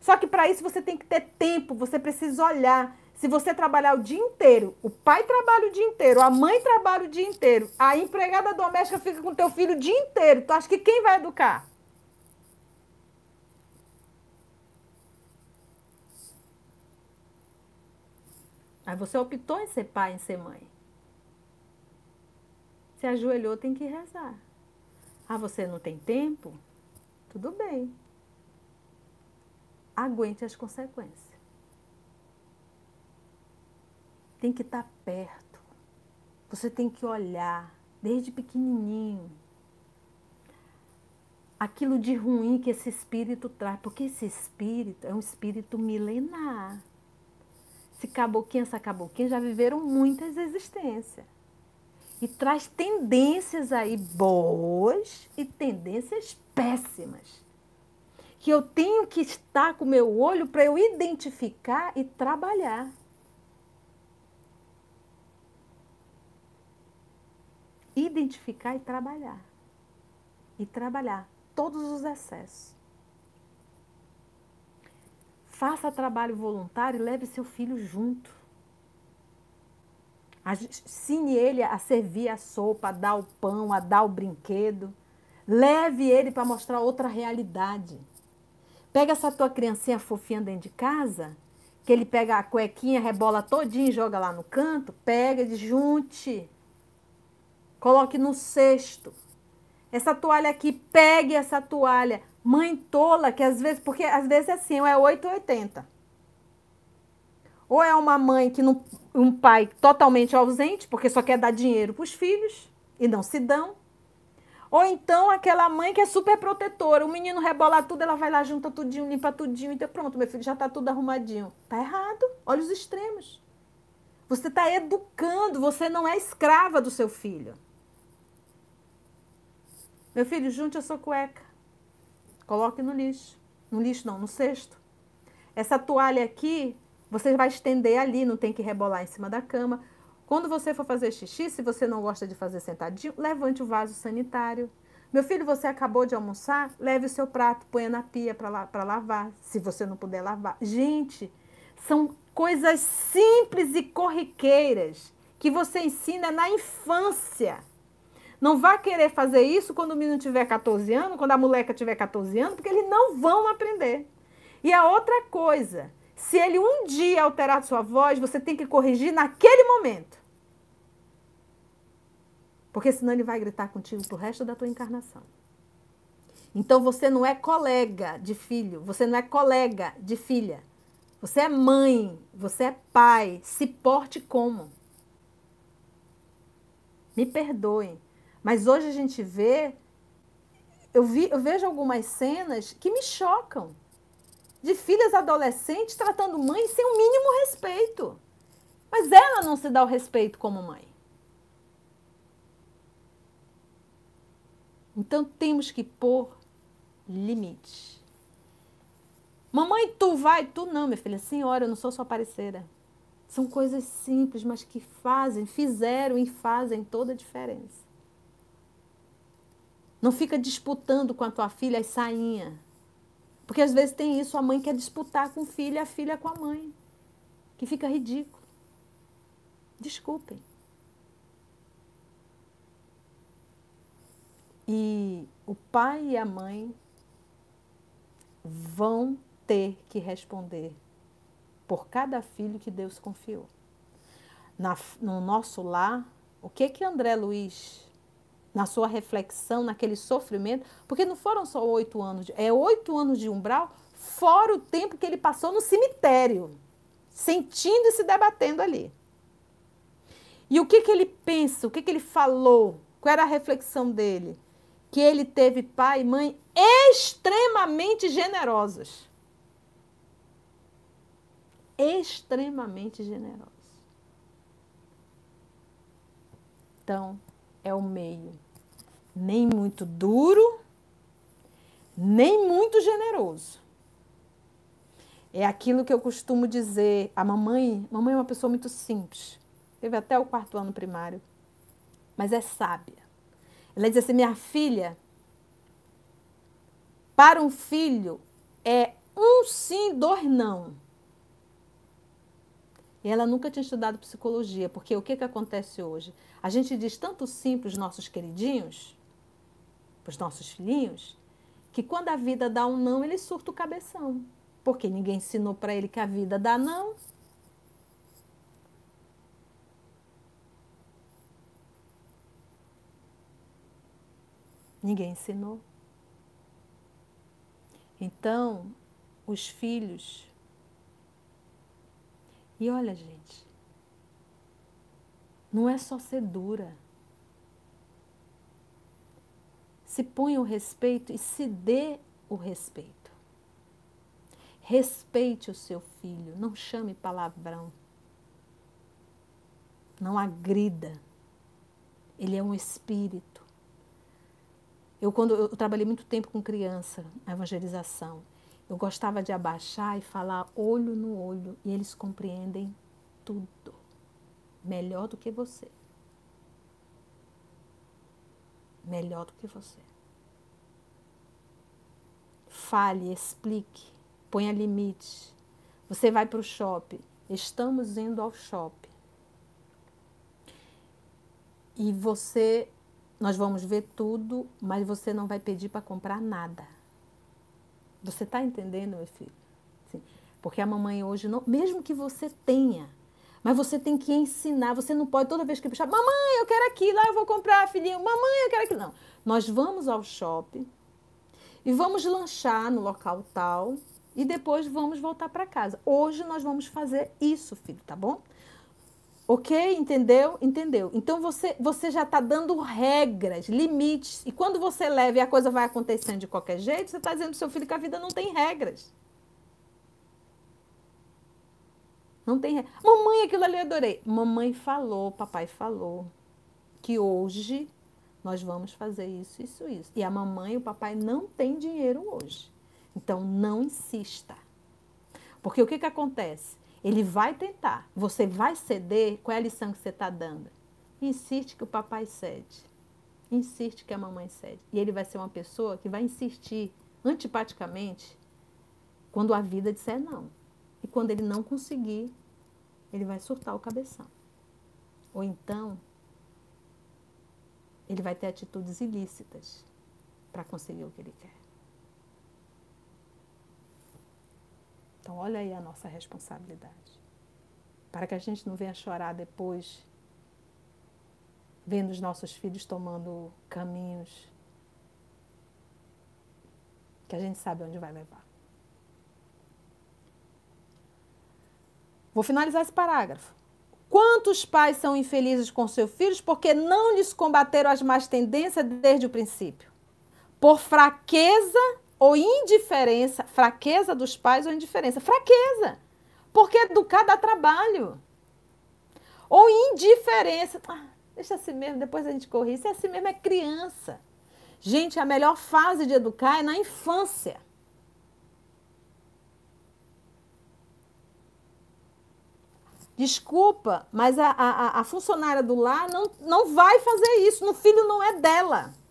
Só que para isso você tem que ter tempo, você precisa olhar. Se você trabalhar o dia inteiro, o pai trabalha o dia inteiro, a mãe trabalha o dia inteiro, a empregada doméstica fica com teu filho o dia inteiro, tu acha que quem vai educar? Aí você optou em ser pai, em ser mãe. Se ajoelhou, tem que rezar. Ah, você não tem tempo? Tudo bem. Aguente as consequências. Tem que estar perto. Você tem que olhar desde pequenininho aquilo de ruim que esse espírito traz, porque esse espírito é um espírito milenar. Esse caboquinho, essa caboquinha já viveram muitas existências. E traz tendências aí boas e tendências péssimas. Que eu tenho que estar com o meu olho para eu identificar e trabalhar. Identificar e trabalhar. E trabalhar todos os excessos. Faça trabalho voluntário e leve seu filho junto. Ensine ele a servir a sopa, a dar o pão, a dar o brinquedo. Leve ele para mostrar outra realidade. Pega essa tua criancinha fofinha dentro de casa, que ele pega a cuequinha, rebola todinho e joga lá no canto. Pega, junte. Coloque no cesto. Essa toalha aqui, pegue essa toalha. Mãe tola, que às vezes, porque às vezes é assim, ou é 8 ou 80. Ou é uma mãe que não, um pai totalmente ausente, porque só quer dar dinheiro para os filhos e não se dão. Ou então aquela mãe que é super protetora, o menino rebola tudo, ela vai lá, junta tudinho, limpa tudinho, então pronto, meu filho já está tudo arrumadinho. Tá errado. Olha os extremos. Você está educando, você não é escrava do seu filho. Meu filho, junte a sua cueca. Coloque no lixo. No lixo não, no cesto. Essa toalha aqui, você vai estender ali, não tem que rebolar em cima da cama. Quando você for fazer xixi, se você não gosta de fazer sentadinho, levante o vaso sanitário. Meu filho, você acabou de almoçar? Leve o seu prato, ponha na pia para lavar, se você não puder lavar. Gente, são coisas simples e corriqueiras que você ensina na infância. Não vá querer fazer isso quando o menino tiver 14 anos, quando a moleca tiver 14 anos, porque eles não vão aprender. E a outra coisa, se ele um dia alterar sua voz, você tem que corrigir naquele momento. Porque senão ele vai gritar contigo pro resto da tua encarnação. Então você não é colega de filho, você não é colega de filha. Você é mãe, você é pai. Se porte como. Me perdoem. Mas hoje a gente vê, eu, vi, eu vejo algumas cenas que me chocam. De filhas adolescentes tratando mãe sem o mínimo respeito. Mas ela não se dá o respeito como mãe. Então temos que pôr limites. Mamãe, tu vai? Tu não, minha filha. Senhora, eu não sou sua parceira. São coisas simples, mas que fazem, fizeram e fazem toda a diferença. Não fica disputando com a tua filha as sainhas. Porque às vezes tem isso, a mãe quer disputar com o filho a filha com a mãe. Que fica ridículo. Desculpem. E o pai e a mãe vão ter que responder por cada filho que Deus confiou. Na, no nosso lar, o que que André Luiz, na sua reflexão, naquele sofrimento, porque não foram só oito anos, é oito anos de umbral, fora o tempo que ele passou no cemitério, sentindo e se debatendo ali. E o que que ele pensa, o que que ele falou, qual era a reflexão dele? que ele teve pai e mãe extremamente generosos. Extremamente generosos. Então, é o meio. Nem muito duro, nem muito generoso. É aquilo que eu costumo dizer. A mamãe, mamãe é uma pessoa muito simples. Teve até o quarto ano primário, mas é sábia. Ela diz assim: minha filha, para um filho é um sim, dois não. E ela nunca tinha estudado psicologia, porque o que, que acontece hoje? A gente diz tanto sim para os nossos queridinhos, para os nossos filhinhos, que quando a vida dá um não, ele surta o cabeção. Porque ninguém ensinou para ele que a vida dá não, Ninguém ensinou. Então, os filhos. E olha, gente, não é só ser dura. Se põe o respeito e se dê o respeito. Respeite o seu filho, não chame palavrão. Não agrida. Ele é um espírito. Eu, quando eu trabalhei muito tempo com criança, a evangelização, eu gostava de abaixar e falar olho no olho, e eles compreendem tudo melhor do que você. Melhor do que você. Fale, explique, ponha limite. Você vai para o shopping. Estamos indo ao shopping. E você nós vamos ver tudo, mas você não vai pedir para comprar nada. Você está entendendo, meu filho? Porque a mamãe hoje, não, mesmo que você tenha, mas você tem que ensinar. Você não pode toda vez que puxar, mamãe, eu quero aquilo, lá eu vou comprar, filhinho, mamãe, eu quero aquilo. Não. Nós vamos ao shopping e vamos lanchar no local tal e depois vamos voltar para casa. Hoje nós vamos fazer isso, filho, tá bom? Ok? Entendeu? Entendeu. Então você, você já está dando regras, limites. E quando você leva e a coisa vai acontecendo de qualquer jeito, você está dizendo para seu filho que a vida não tem regras. Não tem. Mamãe, aquilo ali eu adorei. Mamãe falou, papai falou que hoje nós vamos fazer isso, isso, isso. E a mamãe e o papai não têm dinheiro hoje. Então não insista. Porque o que, que acontece? Ele vai tentar, você vai ceder, qual é a lição que você está dando? Insiste que o papai cede. Insiste que a mamãe cede. E ele vai ser uma pessoa que vai insistir antipaticamente quando a vida disser não. E quando ele não conseguir, ele vai surtar o cabeção. Ou então, ele vai ter atitudes ilícitas para conseguir o que ele quer. Então, olha aí a nossa responsabilidade. Para que a gente não venha chorar depois, vendo os nossos filhos tomando caminhos que a gente sabe onde vai levar. Vou finalizar esse parágrafo. Quantos pais são infelizes com seus filhos porque não lhes combateram as más tendências desde o princípio? Por fraqueza ou indiferença, fraqueza dos pais ou indiferença? Fraqueza. Porque educar dá trabalho. Ou indiferença. Ah, deixa assim mesmo, depois a gente corrige. Se é assim mesmo, é criança. Gente, a melhor fase de educar é na infância. Desculpa, mas a, a, a funcionária do lar não, não vai fazer isso. No filho não é dela.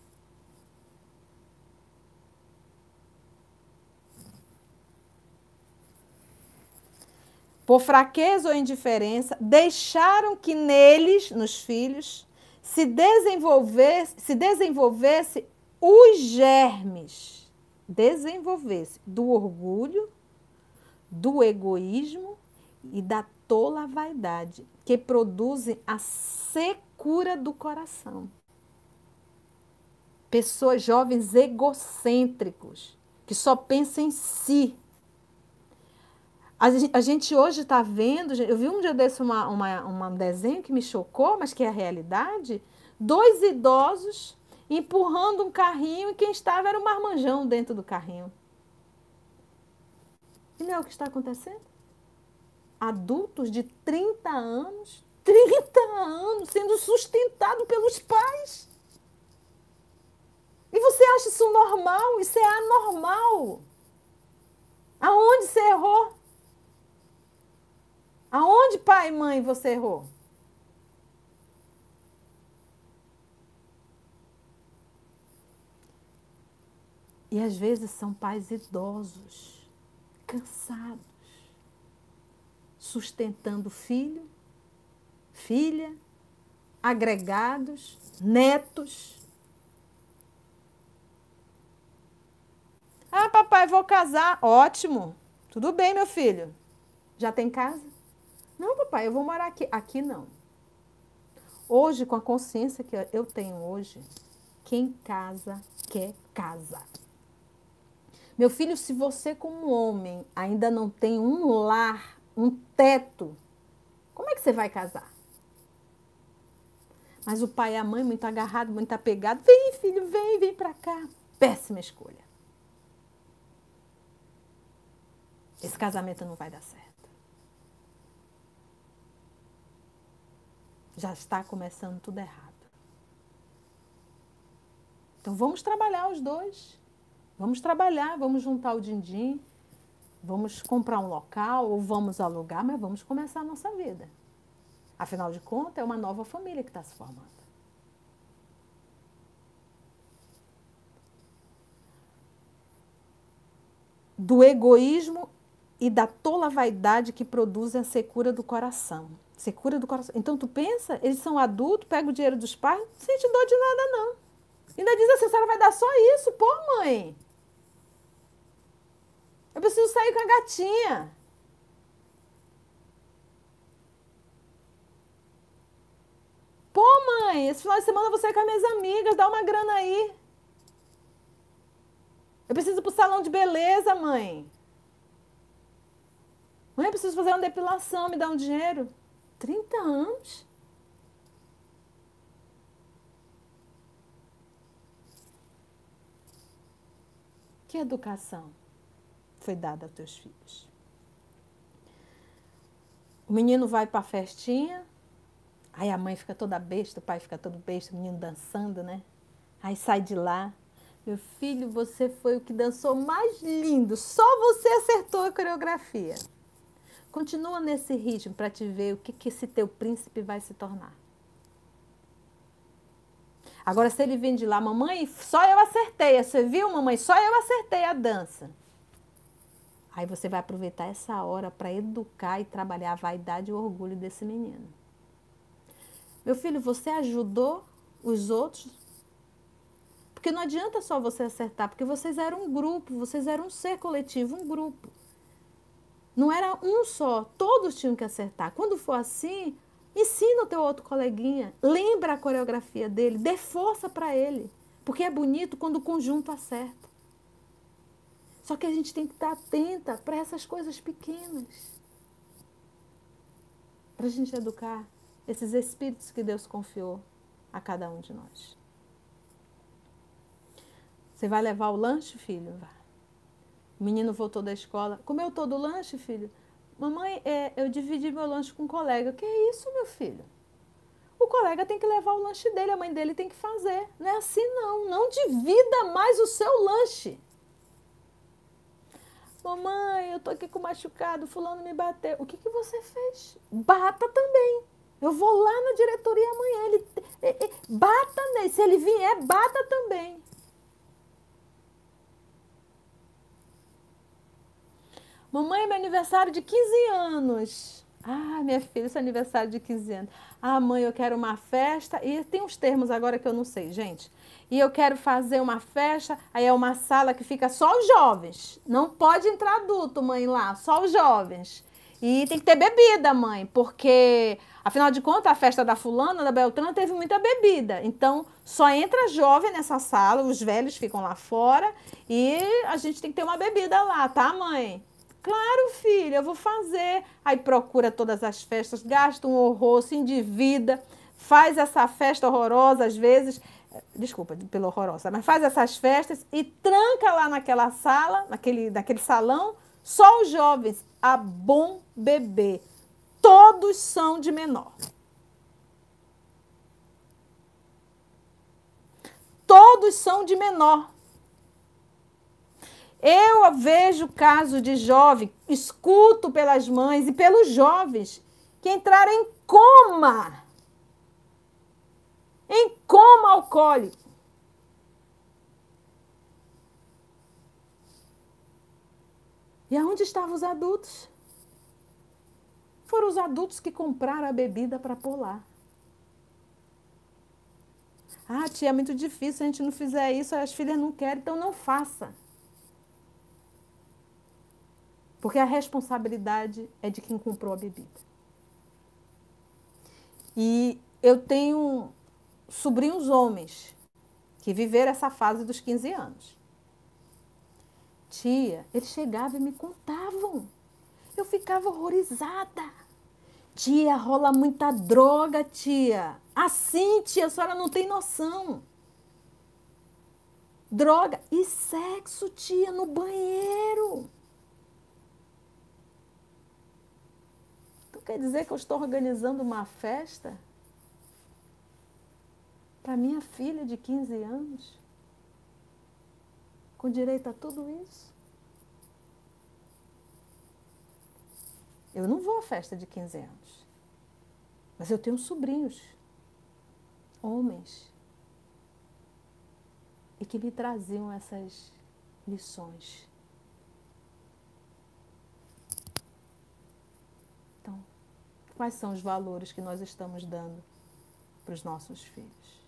Por fraqueza ou indiferença, deixaram que neles, nos filhos, se desenvolvesse, se desenvolvesse os germes, desenvolvesse do orgulho, do egoísmo e da tola vaidade, que produzem a secura do coração. Pessoas jovens egocêntricos, que só pensam em si. A gente hoje está vendo, eu vi um dia desse uma, uma, um desenho que me chocou, mas que é a realidade. Dois idosos empurrando um carrinho e quem estava era um marmanjão dentro do carrinho. E não é o que está acontecendo? adultos de 30 anos, 30 anos sendo sustentado pelos pais. E você acha isso normal? Isso é anormal. Aonde você errou? Aonde, pai e mãe, você errou? E às vezes são pais idosos, cansados sustentando filho, filha, agregados, netos. Ah, papai, vou casar. Ótimo. Tudo bem, meu filho. Já tem casa? Não, papai, eu vou morar aqui. Aqui não. Hoje, com a consciência que eu tenho hoje, quem casa quer casa. Meu filho, se você, como homem, ainda não tem um lar um teto, como é que você vai casar? Mas o pai e a mãe muito agarrado, muito apegado. Vem, filho, vem, vem para cá. Péssima escolha. Esse casamento não vai dar certo. Já está começando tudo errado. Então vamos trabalhar os dois. Vamos trabalhar, vamos juntar o din-din Vamos comprar um local ou vamos alugar, mas vamos começar a nossa vida. Afinal de contas, é uma nova família que está se formando. Do egoísmo e da tola vaidade que produzem a secura do coração. Secura do coração. Então, tu pensa, eles são adultos, pega o dinheiro dos pais, não sente dor de nada, não. Ainda diz assim, a senhora vai dar só isso, pô, mãe. Eu preciso sair com a gatinha. Pô, mãe, esse final de semana vou sair com as minhas amigas, dá uma grana aí. Eu preciso ir pro salão de beleza, mãe. Mãe, eu preciso fazer uma depilação, me dá um dinheiro. 30 anos? Que educação? foi dada aos teus filhos. O menino vai para a festinha, aí a mãe fica toda besta, o pai fica todo besta, o menino dançando, né? Aí sai de lá. Meu filho, você foi o que dançou mais lindo, só você acertou a coreografia. Continua nesse ritmo para te ver o que, que esse teu príncipe vai se tornar. Agora, se ele vem de lá, mamãe, só eu acertei. Você viu, mamãe? Só eu acertei a dança. Aí você vai aproveitar essa hora para educar e trabalhar a vaidade e o orgulho desse menino. Meu filho, você ajudou os outros? Porque não adianta só você acertar, porque vocês eram um grupo, vocês eram um ser coletivo, um grupo. Não era um só, todos tinham que acertar. Quando for assim, Ensina o teu outro coleguinha, lembra a coreografia dele, dê força para ele, porque é bonito quando o conjunto acerta. Só que a gente tem que estar atenta para essas coisas pequenas. Para a gente educar esses espíritos que Deus confiou a cada um de nós. Você vai levar o lanche, filho? O menino voltou da escola. Comeu todo o lanche, filho? Mamãe, é, eu dividi meu lanche com um colega. Que é isso, meu filho? O colega tem que levar o lanche dele, a mãe dele tem que fazer. Não é assim, não. Não divida mais o seu lanche. Mamãe, eu tô aqui com machucado, fulano me bateu. O que, que você fez? Bata também. Eu vou lá na diretoria amanhã. Ele, é, é, bata nele. Se ele vier, bata também. Mamãe, meu aniversário de 15 anos. Ah, minha filha, esse aniversário de 15 anos. Ah, mãe, eu quero uma festa. E tem uns termos agora que eu não sei, gente. E eu quero fazer uma festa. Aí é uma sala que fica só os jovens. Não pode entrar adulto, mãe, lá. Só os jovens. E tem que ter bebida, mãe, porque afinal de contas a festa da fulana, da Beltrana, teve muita bebida. Então só entra jovem nessa sala, os velhos ficam lá fora e a gente tem que ter uma bebida lá, tá, mãe? Claro, filha, eu vou fazer. Aí procura todas as festas, gasta um horror, se endivida, faz essa festa horrorosa às vezes. Desculpa pelo horrorosa, mas faz essas festas e tranca lá naquela sala, naquele, naquele salão, só os jovens, a bom bebê. Todos são de menor. Todos são de menor. Eu vejo caso de jovem, escuto pelas mães e pelos jovens que entraram em coma. Em coma alcoólico. E aonde estavam os adultos? Foram os adultos que compraram a bebida para pular. Ah, tia, é muito difícil, se a gente não fizer isso, as filhas não querem, então não faça. Porque a responsabilidade é de quem comprou a bebida. E eu tenho sobrinhos homens que viveram essa fase dos 15 anos. Tia, eles chegavam e me contavam. Eu ficava horrorizada. Tia, rola muita droga, tia. Assim, tia, a senhora não tem noção. Droga e sexo, tia, no banheiro. Quer dizer que eu estou organizando uma festa para minha filha de 15 anos? Com direito a tudo isso? Eu não vou à festa de 15 anos. Mas eu tenho sobrinhos, homens, e que me traziam essas lições. Quais são os valores que nós estamos dando para os nossos filhos?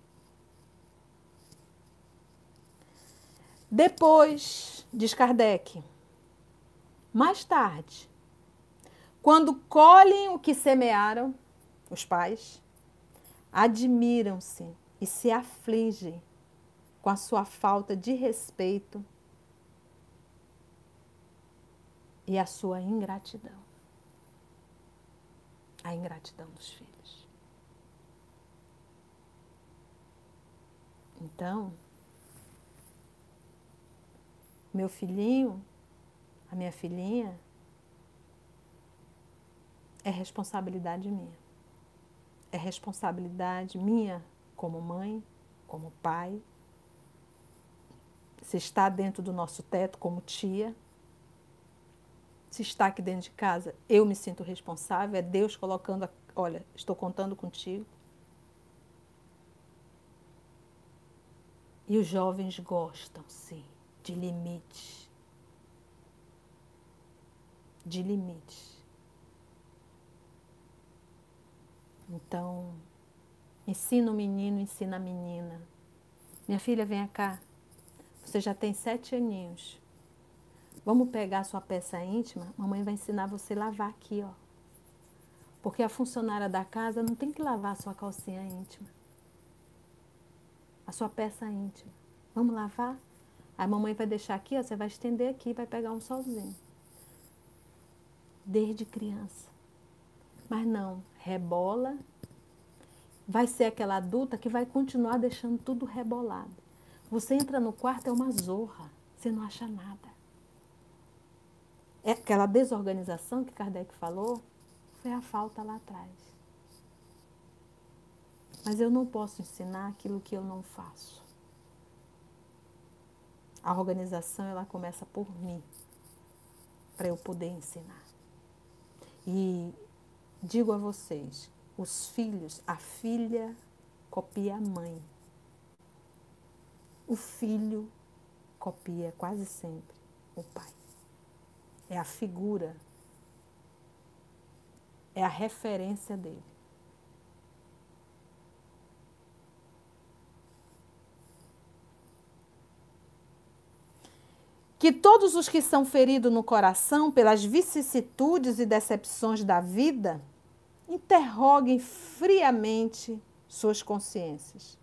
Depois, diz Kardec, mais tarde, quando colhem o que semearam, os pais, admiram-se e se afligem com a sua falta de respeito e a sua ingratidão a ingratidão dos filhos. Então, meu filhinho, a minha filhinha, é responsabilidade minha. É responsabilidade minha como mãe, como pai, se está dentro do nosso teto como tia, se está aqui dentro de casa, eu me sinto responsável, é Deus colocando, olha, estou contando contigo. E os jovens gostam, sim, de limites. De limites. Então, ensina o menino, ensina a menina. Minha filha, venha cá. Você já tem sete aninhos. Vamos pegar a sua peça íntima? Mamãe vai ensinar você a lavar aqui, ó. Porque a funcionária da casa não tem que lavar a sua calcinha íntima. A sua peça íntima. Vamos lavar? A mamãe vai deixar aqui, ó, você vai estender aqui vai pegar um solzinho. Desde criança. Mas não, rebola. Vai ser aquela adulta que vai continuar deixando tudo rebolado. Você entra no quarto, é uma zorra. Você não acha nada. É aquela desorganização que Kardec falou, foi a falta lá atrás. Mas eu não posso ensinar aquilo que eu não faço. A organização ela começa por mim, para eu poder ensinar. E digo a vocês, os filhos, a filha copia a mãe. O filho copia quase sempre o pai. É a figura, é a referência dele. Que todos os que são feridos no coração pelas vicissitudes e decepções da vida interroguem friamente suas consciências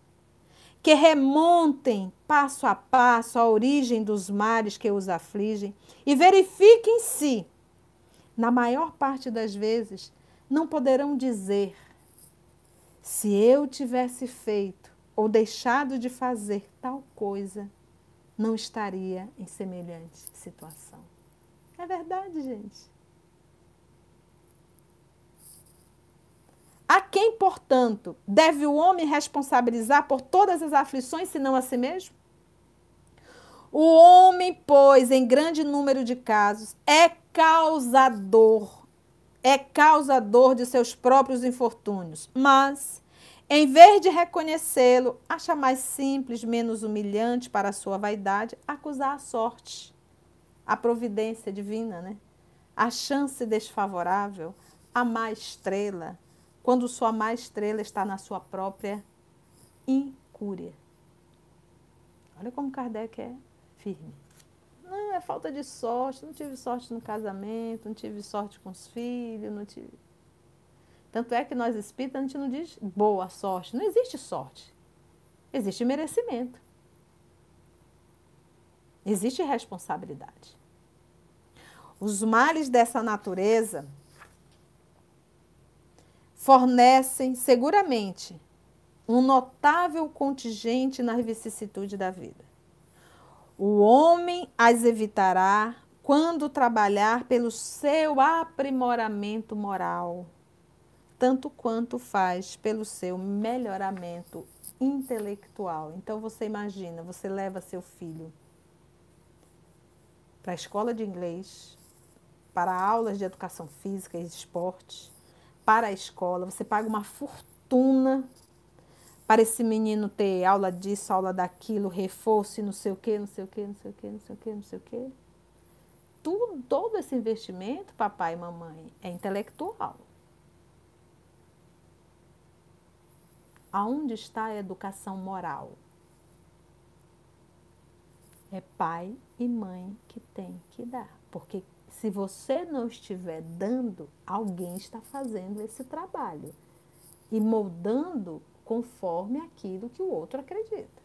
que remontem passo a passo a origem dos males que os afligem e verifiquem se, na maior parte das vezes, não poderão dizer: se eu tivesse feito ou deixado de fazer tal coisa, não estaria em semelhante situação. É verdade, gente. A quem, portanto, deve o homem responsabilizar por todas as aflições, senão a si mesmo? O homem, pois, em grande número de casos, é causador, é causador de seus próprios infortúnios, mas, em vez de reconhecê-lo, acha mais simples, menos humilhante para a sua vaidade, acusar a sorte, a providência divina, né? A chance desfavorável, a má estrela, quando sua má estrela está na sua própria incúria. Olha como Kardec é firme. Não, é falta de sorte, não tive sorte no casamento, não tive sorte com os filhos, não tive. Tanto é que nós espíritas a gente não diz boa sorte, não existe sorte. Existe merecimento. Existe responsabilidade. Os males dessa natureza fornecem seguramente um notável contingente nas vicissitudes da vida. O homem as evitará quando trabalhar pelo seu aprimoramento moral, tanto quanto faz pelo seu melhoramento intelectual. Então você imagina, você leva seu filho para a escola de inglês, para aulas de educação física e esporte, para a escola, você paga uma fortuna para esse menino ter aula disso, aula daquilo, reforço e não sei o que, não sei o que, não sei o que, não sei o que, não sei o que. Tudo, todo esse investimento, papai e mamãe, é intelectual. Aonde está a educação moral? É pai e mãe que tem que dar, porque se você não estiver dando, alguém está fazendo esse trabalho e moldando conforme aquilo que o outro acredita.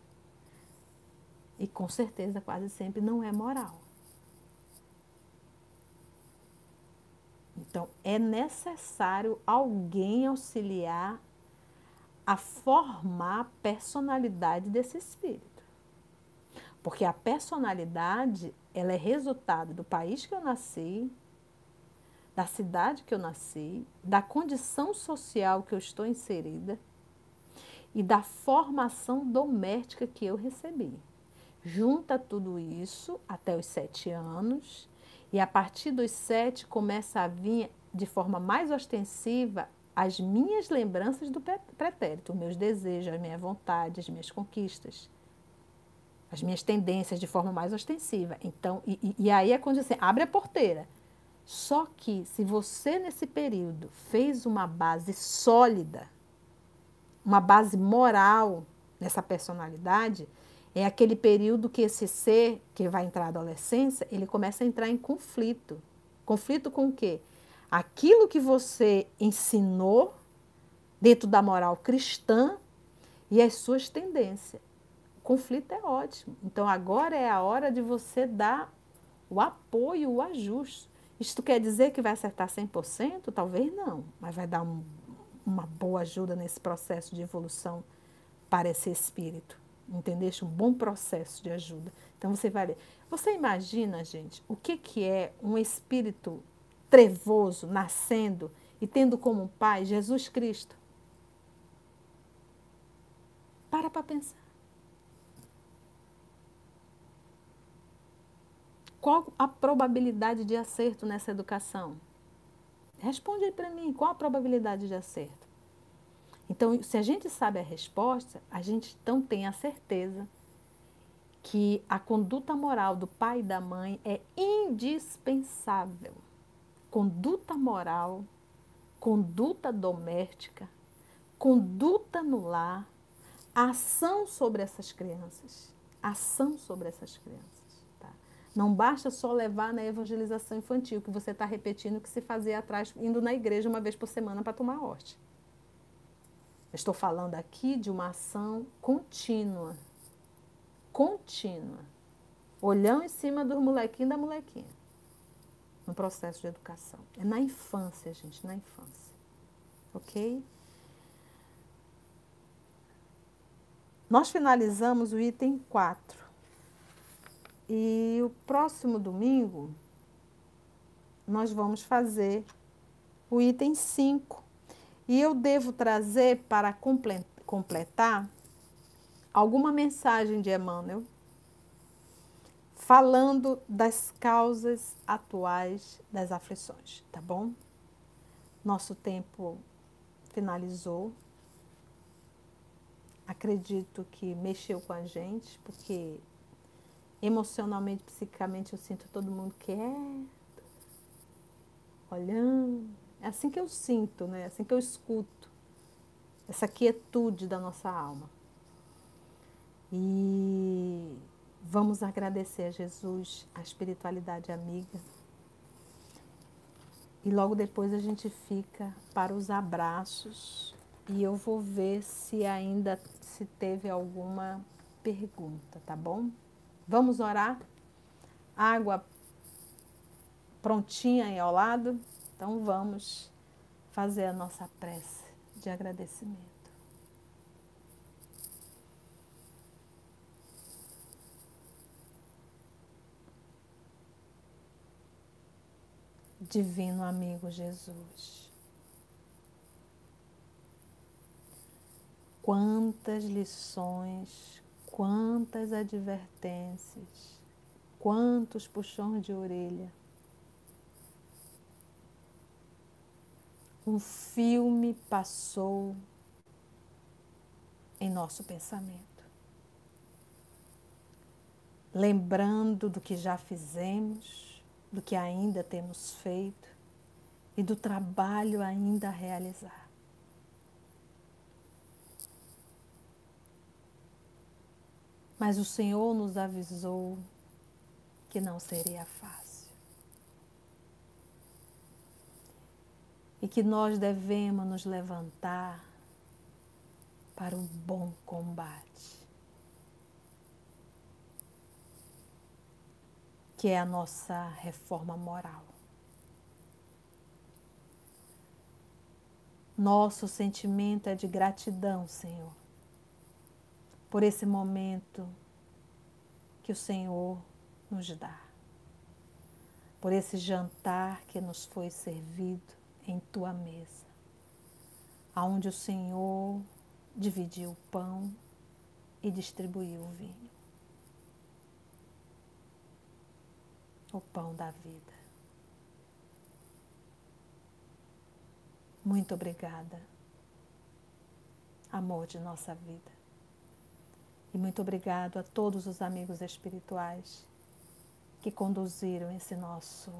E com certeza, quase sempre não é moral. Então, é necessário alguém auxiliar a formar a personalidade desse espírito. Porque a personalidade ela é resultado do país que eu nasci, da cidade que eu nasci, da condição social que eu estou inserida e da formação doméstica que eu recebi. Junta tudo isso até os sete anos e a partir dos sete começa a vir de forma mais ostensiva as minhas lembranças do pretérito, os meus desejos, as minhas vontades, as minhas conquistas, as minhas tendências de forma mais ostensiva. Então, e, e aí é quando você abre a porteira. Só que se você nesse período fez uma base sólida, uma base moral nessa personalidade, é aquele período que esse ser que vai entrar na adolescência, ele começa a entrar em conflito. Conflito com o quê? Aquilo que você ensinou dentro da moral cristã e as suas tendências. Conflito é ótimo. Então agora é a hora de você dar o apoio, o ajuste. Isto quer dizer que vai acertar 100%? Talvez não, mas vai dar um, uma boa ajuda nesse processo de evolução para esse espírito. Entendeste? Um bom processo de ajuda. Então você vai ler. Você imagina, gente, o que, que é um espírito trevoso nascendo e tendo como pai Jesus Cristo? Para para pensar. Qual a probabilidade de acerto nessa educação? Responde aí para mim, qual a probabilidade de acerto? Então, se a gente sabe a resposta, a gente então tem a certeza que a conduta moral do pai e da mãe é indispensável. Conduta moral, conduta doméstica, conduta no lar, ação sobre essas crianças. Ação sobre essas crianças. Não basta só levar na evangelização infantil, que você está repetindo o que se fazia atrás, indo na igreja uma vez por semana para tomar horte. Estou falando aqui de uma ação contínua. Contínua. Olhão em cima do molequinho da molequinha. No processo de educação. É na infância, gente, na infância. Ok? Nós finalizamos o item 4 e o próximo domingo nós vamos fazer o item 5. E eu devo trazer para completar alguma mensagem de Emmanuel falando das causas atuais das aflições, tá bom? Nosso tempo finalizou. Acredito que mexeu com a gente, porque emocionalmente, psicicamente, eu sinto todo mundo quieto, olhando. É assim que eu sinto, né? É assim que eu escuto. Essa quietude da nossa alma. E vamos agradecer a Jesus, a espiritualidade amiga. E logo depois a gente fica para os abraços. E eu vou ver se ainda se teve alguma pergunta, tá bom? Vamos orar? Água prontinha aí ao lado? Então vamos fazer a nossa prece de agradecimento. Divino amigo Jesus. Quantas lições, Quantas advertências, quantos puxões de orelha. Um filme passou em nosso pensamento. Lembrando do que já fizemos, do que ainda temos feito e do trabalho ainda a realizar. Mas o Senhor nos avisou que não seria fácil. E que nós devemos nos levantar para um bom combate. Que é a nossa reforma moral. Nosso sentimento é de gratidão, Senhor por esse momento que o Senhor nos dá. por esse jantar que nos foi servido em tua mesa, aonde o Senhor dividiu o pão e distribuiu o vinho. O pão da vida. Muito obrigada, amor de nossa vida. E muito obrigado a todos os amigos espirituais que conduziram esse nosso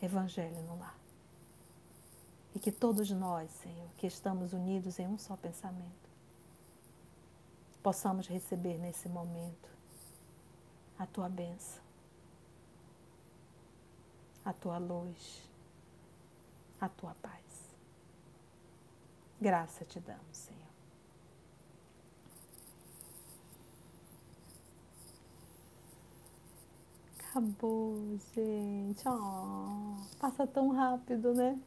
evangelho no lar. E que todos nós, Senhor, que estamos unidos em um só pensamento, possamos receber nesse momento a tua bênção, a tua luz, a tua paz. Graça te damos, Senhor. Acabou, gente. Oh, passa tão rápido, né?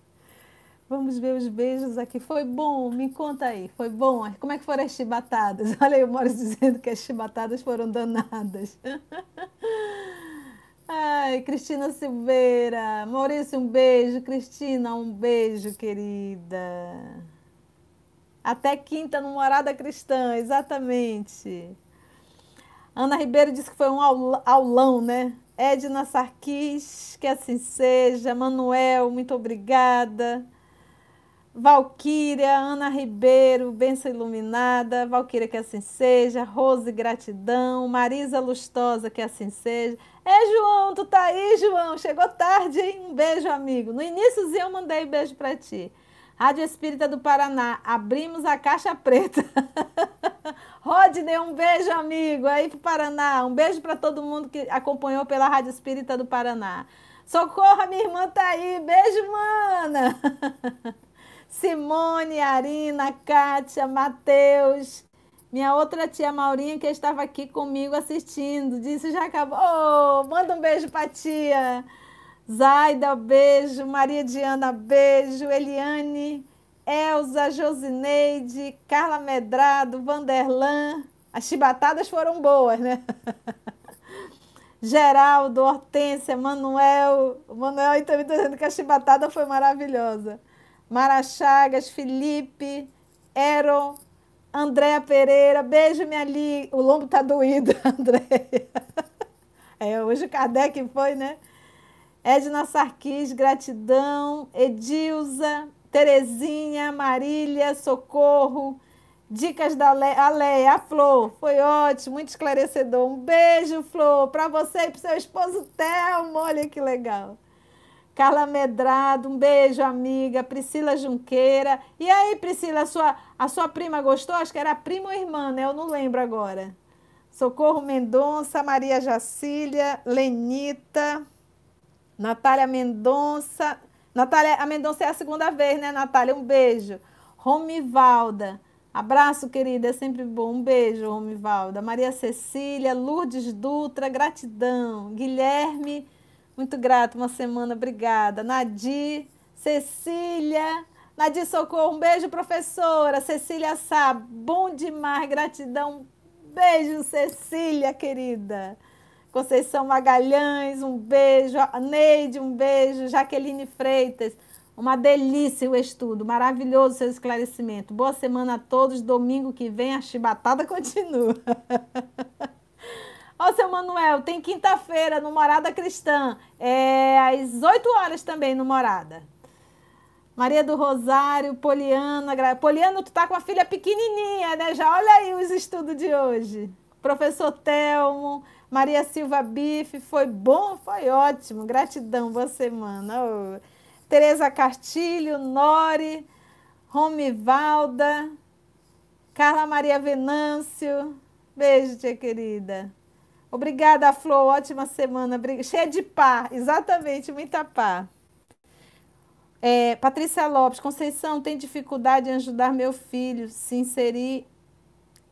Vamos ver os beijos aqui. Foi bom? Me conta aí. Foi bom? Como é que foram as chibatadas? *laughs* Olha aí o Maurício dizendo que as chibatadas foram danadas. *laughs* Ai, Cristina Silveira. Maurício, um beijo. Cristina, um beijo, querida. Até quinta no Morada Cristã, exatamente. Ana Ribeiro disse que foi um aulão, né? Edna Sarquis, que assim seja. Manuel, muito obrigada. Valquíria, Ana Ribeiro, benção iluminada. Valquíria, que assim seja. Rose, gratidão. Marisa Lustosa, que assim seja. É, João, tu tá aí, João? Chegou tarde, hein? Um beijo, amigo. No iníciozinho eu mandei beijo para ti. Rádio Espírita do Paraná, abrimos a caixa preta. *laughs* Rodney, um beijo, amigo, aí pro Paraná. Um beijo para todo mundo que acompanhou pela Rádio Espírita do Paraná. Socorro, minha irmã tá aí. Beijo, mana. *laughs* Simone, Arina, Kátia, Matheus. Minha outra tia Maurinha, que estava aqui comigo assistindo, disse: já acabou. Oh, manda um beijo para tia. Zaida, beijo. Maria Diana, beijo. Eliane, Elza, Josineide, Carla Medrado, Vanderlan. As chibatadas foram boas, né? *laughs* Geraldo, Hortência, Manuel. O Manuel aí também está dizendo que a chibatada foi maravilhosa. Mara Chagas, Felipe, Eron, Andréa Pereira. Beijo, minha li. O lombo tá doído, *laughs* Andréia. É, hoje o Kardec foi, né? Edna Sarquis, gratidão. Edilza, Terezinha, Marília, Socorro. Dicas da Leia, a Flor, foi ótimo, muito esclarecedor. Um beijo, Flor, para você e para seu esposo Thelmo, olha que legal. Carla Medrado, um beijo, amiga. Priscila Junqueira. E aí, Priscila, a sua, a sua prima gostou? Acho que era prima ou irmã, né? Eu não lembro agora. Socorro Mendonça, Maria Jacília, Lenita. Natália Mendonça. Natália, a Mendonça é a segunda vez, né, Natália? Um beijo. Romivalda. Abraço, querida, é sempre bom. Um beijo, Romivalda. Maria Cecília, Lourdes Dutra, gratidão. Guilherme, muito grato, uma semana, obrigada. Nadir, Cecília, Nadir Socorro, um beijo, professora. Cecília Sá, bom demais, gratidão. Beijo, Cecília, querida. Conceição Magalhães, um beijo. Neide, um beijo. Jaqueline Freitas, uma delícia o estudo, maravilhoso o seu esclarecimento. Boa semana a todos. Domingo que vem a chibatada *laughs* continua. Ó, seu Manuel, tem quinta-feira no Morada Cristã, é, às 8 horas também no Morada. Maria do Rosário, Poliana. Poliana, tu tá com a filha pequenininha, né? Já olha aí os estudos de hoje. Professor Telmo, Maria Silva Bife, foi bom? Foi ótimo. Gratidão, boa semana. Oh. Tereza Castilho, Nori, Romivalda, Carla Maria Venâncio. Beijo, tia querida. Obrigada, Flor. Ótima semana. Cheia de pá. Exatamente, muita pá. É, Patrícia Lopes, Conceição, tem dificuldade em ajudar meu filho se inserir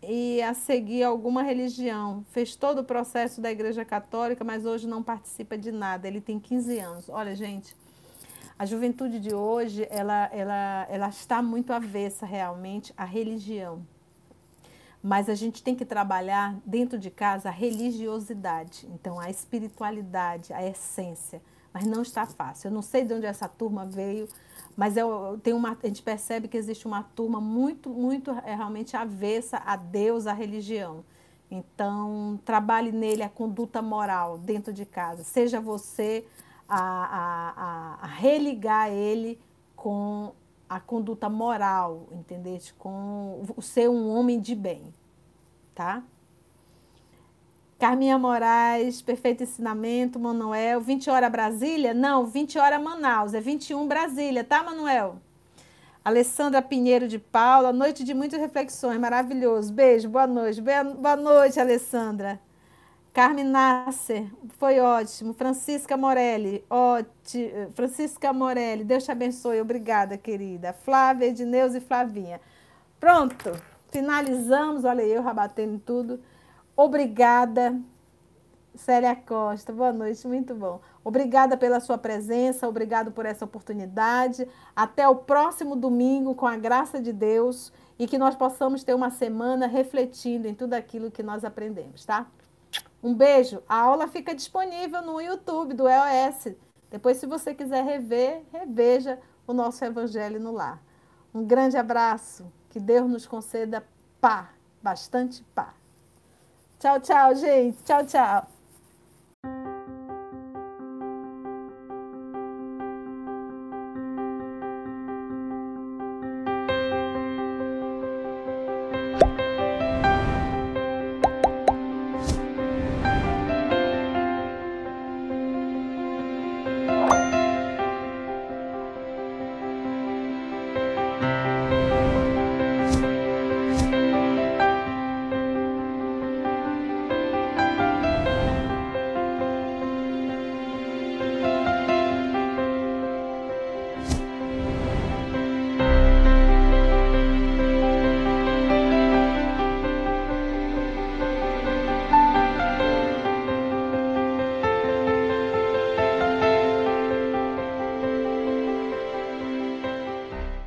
e a seguir alguma religião. Fez todo o processo da Igreja Católica, mas hoje não participa de nada. Ele tem 15 anos. Olha, gente, a juventude de hoje, ela, ela, ela está muito avessa realmente à religião. Mas a gente tem que trabalhar dentro de casa a religiosidade, então a espiritualidade, a essência. Mas não está fácil. Eu não sei de onde essa turma veio, mas eu, tenho uma, a gente percebe que existe uma turma muito, muito é, realmente avessa a Deus, a religião. Então, trabalhe nele a conduta moral dentro de casa. Seja você a, a, a, religar ele com a conduta moral, entendeste? Com o ser um homem de bem, tá? Carminha Moraes, perfeito ensinamento, Manuel. 20 horas Brasília? Não, 20 horas Manaus, é 21 Brasília, tá, Manuel? Alessandra Pinheiro de Paula, noite de muitas reflexões, maravilhoso. Beijo, boa noite. Boa noite, Alessandra. Carmen Nasser, foi ótimo. Francisca Morelli, ótimo. Francisca Morelli, Deus te abençoe, obrigada, querida. Flávia, Edneuza e Flavinha. Pronto, finalizamos. Olha eu rabatendo tudo. Obrigada, Célia Costa. Boa noite, muito bom. Obrigada pela sua presença, obrigado por essa oportunidade. Até o próximo domingo, com a graça de Deus, e que nós possamos ter uma semana refletindo em tudo aquilo que nós aprendemos, tá? Um beijo. A aula fica disponível no YouTube do EOS. Depois, se você quiser rever, reveja o nosso Evangelho no Lar. Um grande abraço. Que Deus nos conceda paz, bastante paz. Tchau, tchau, gente. Tchau, tchau.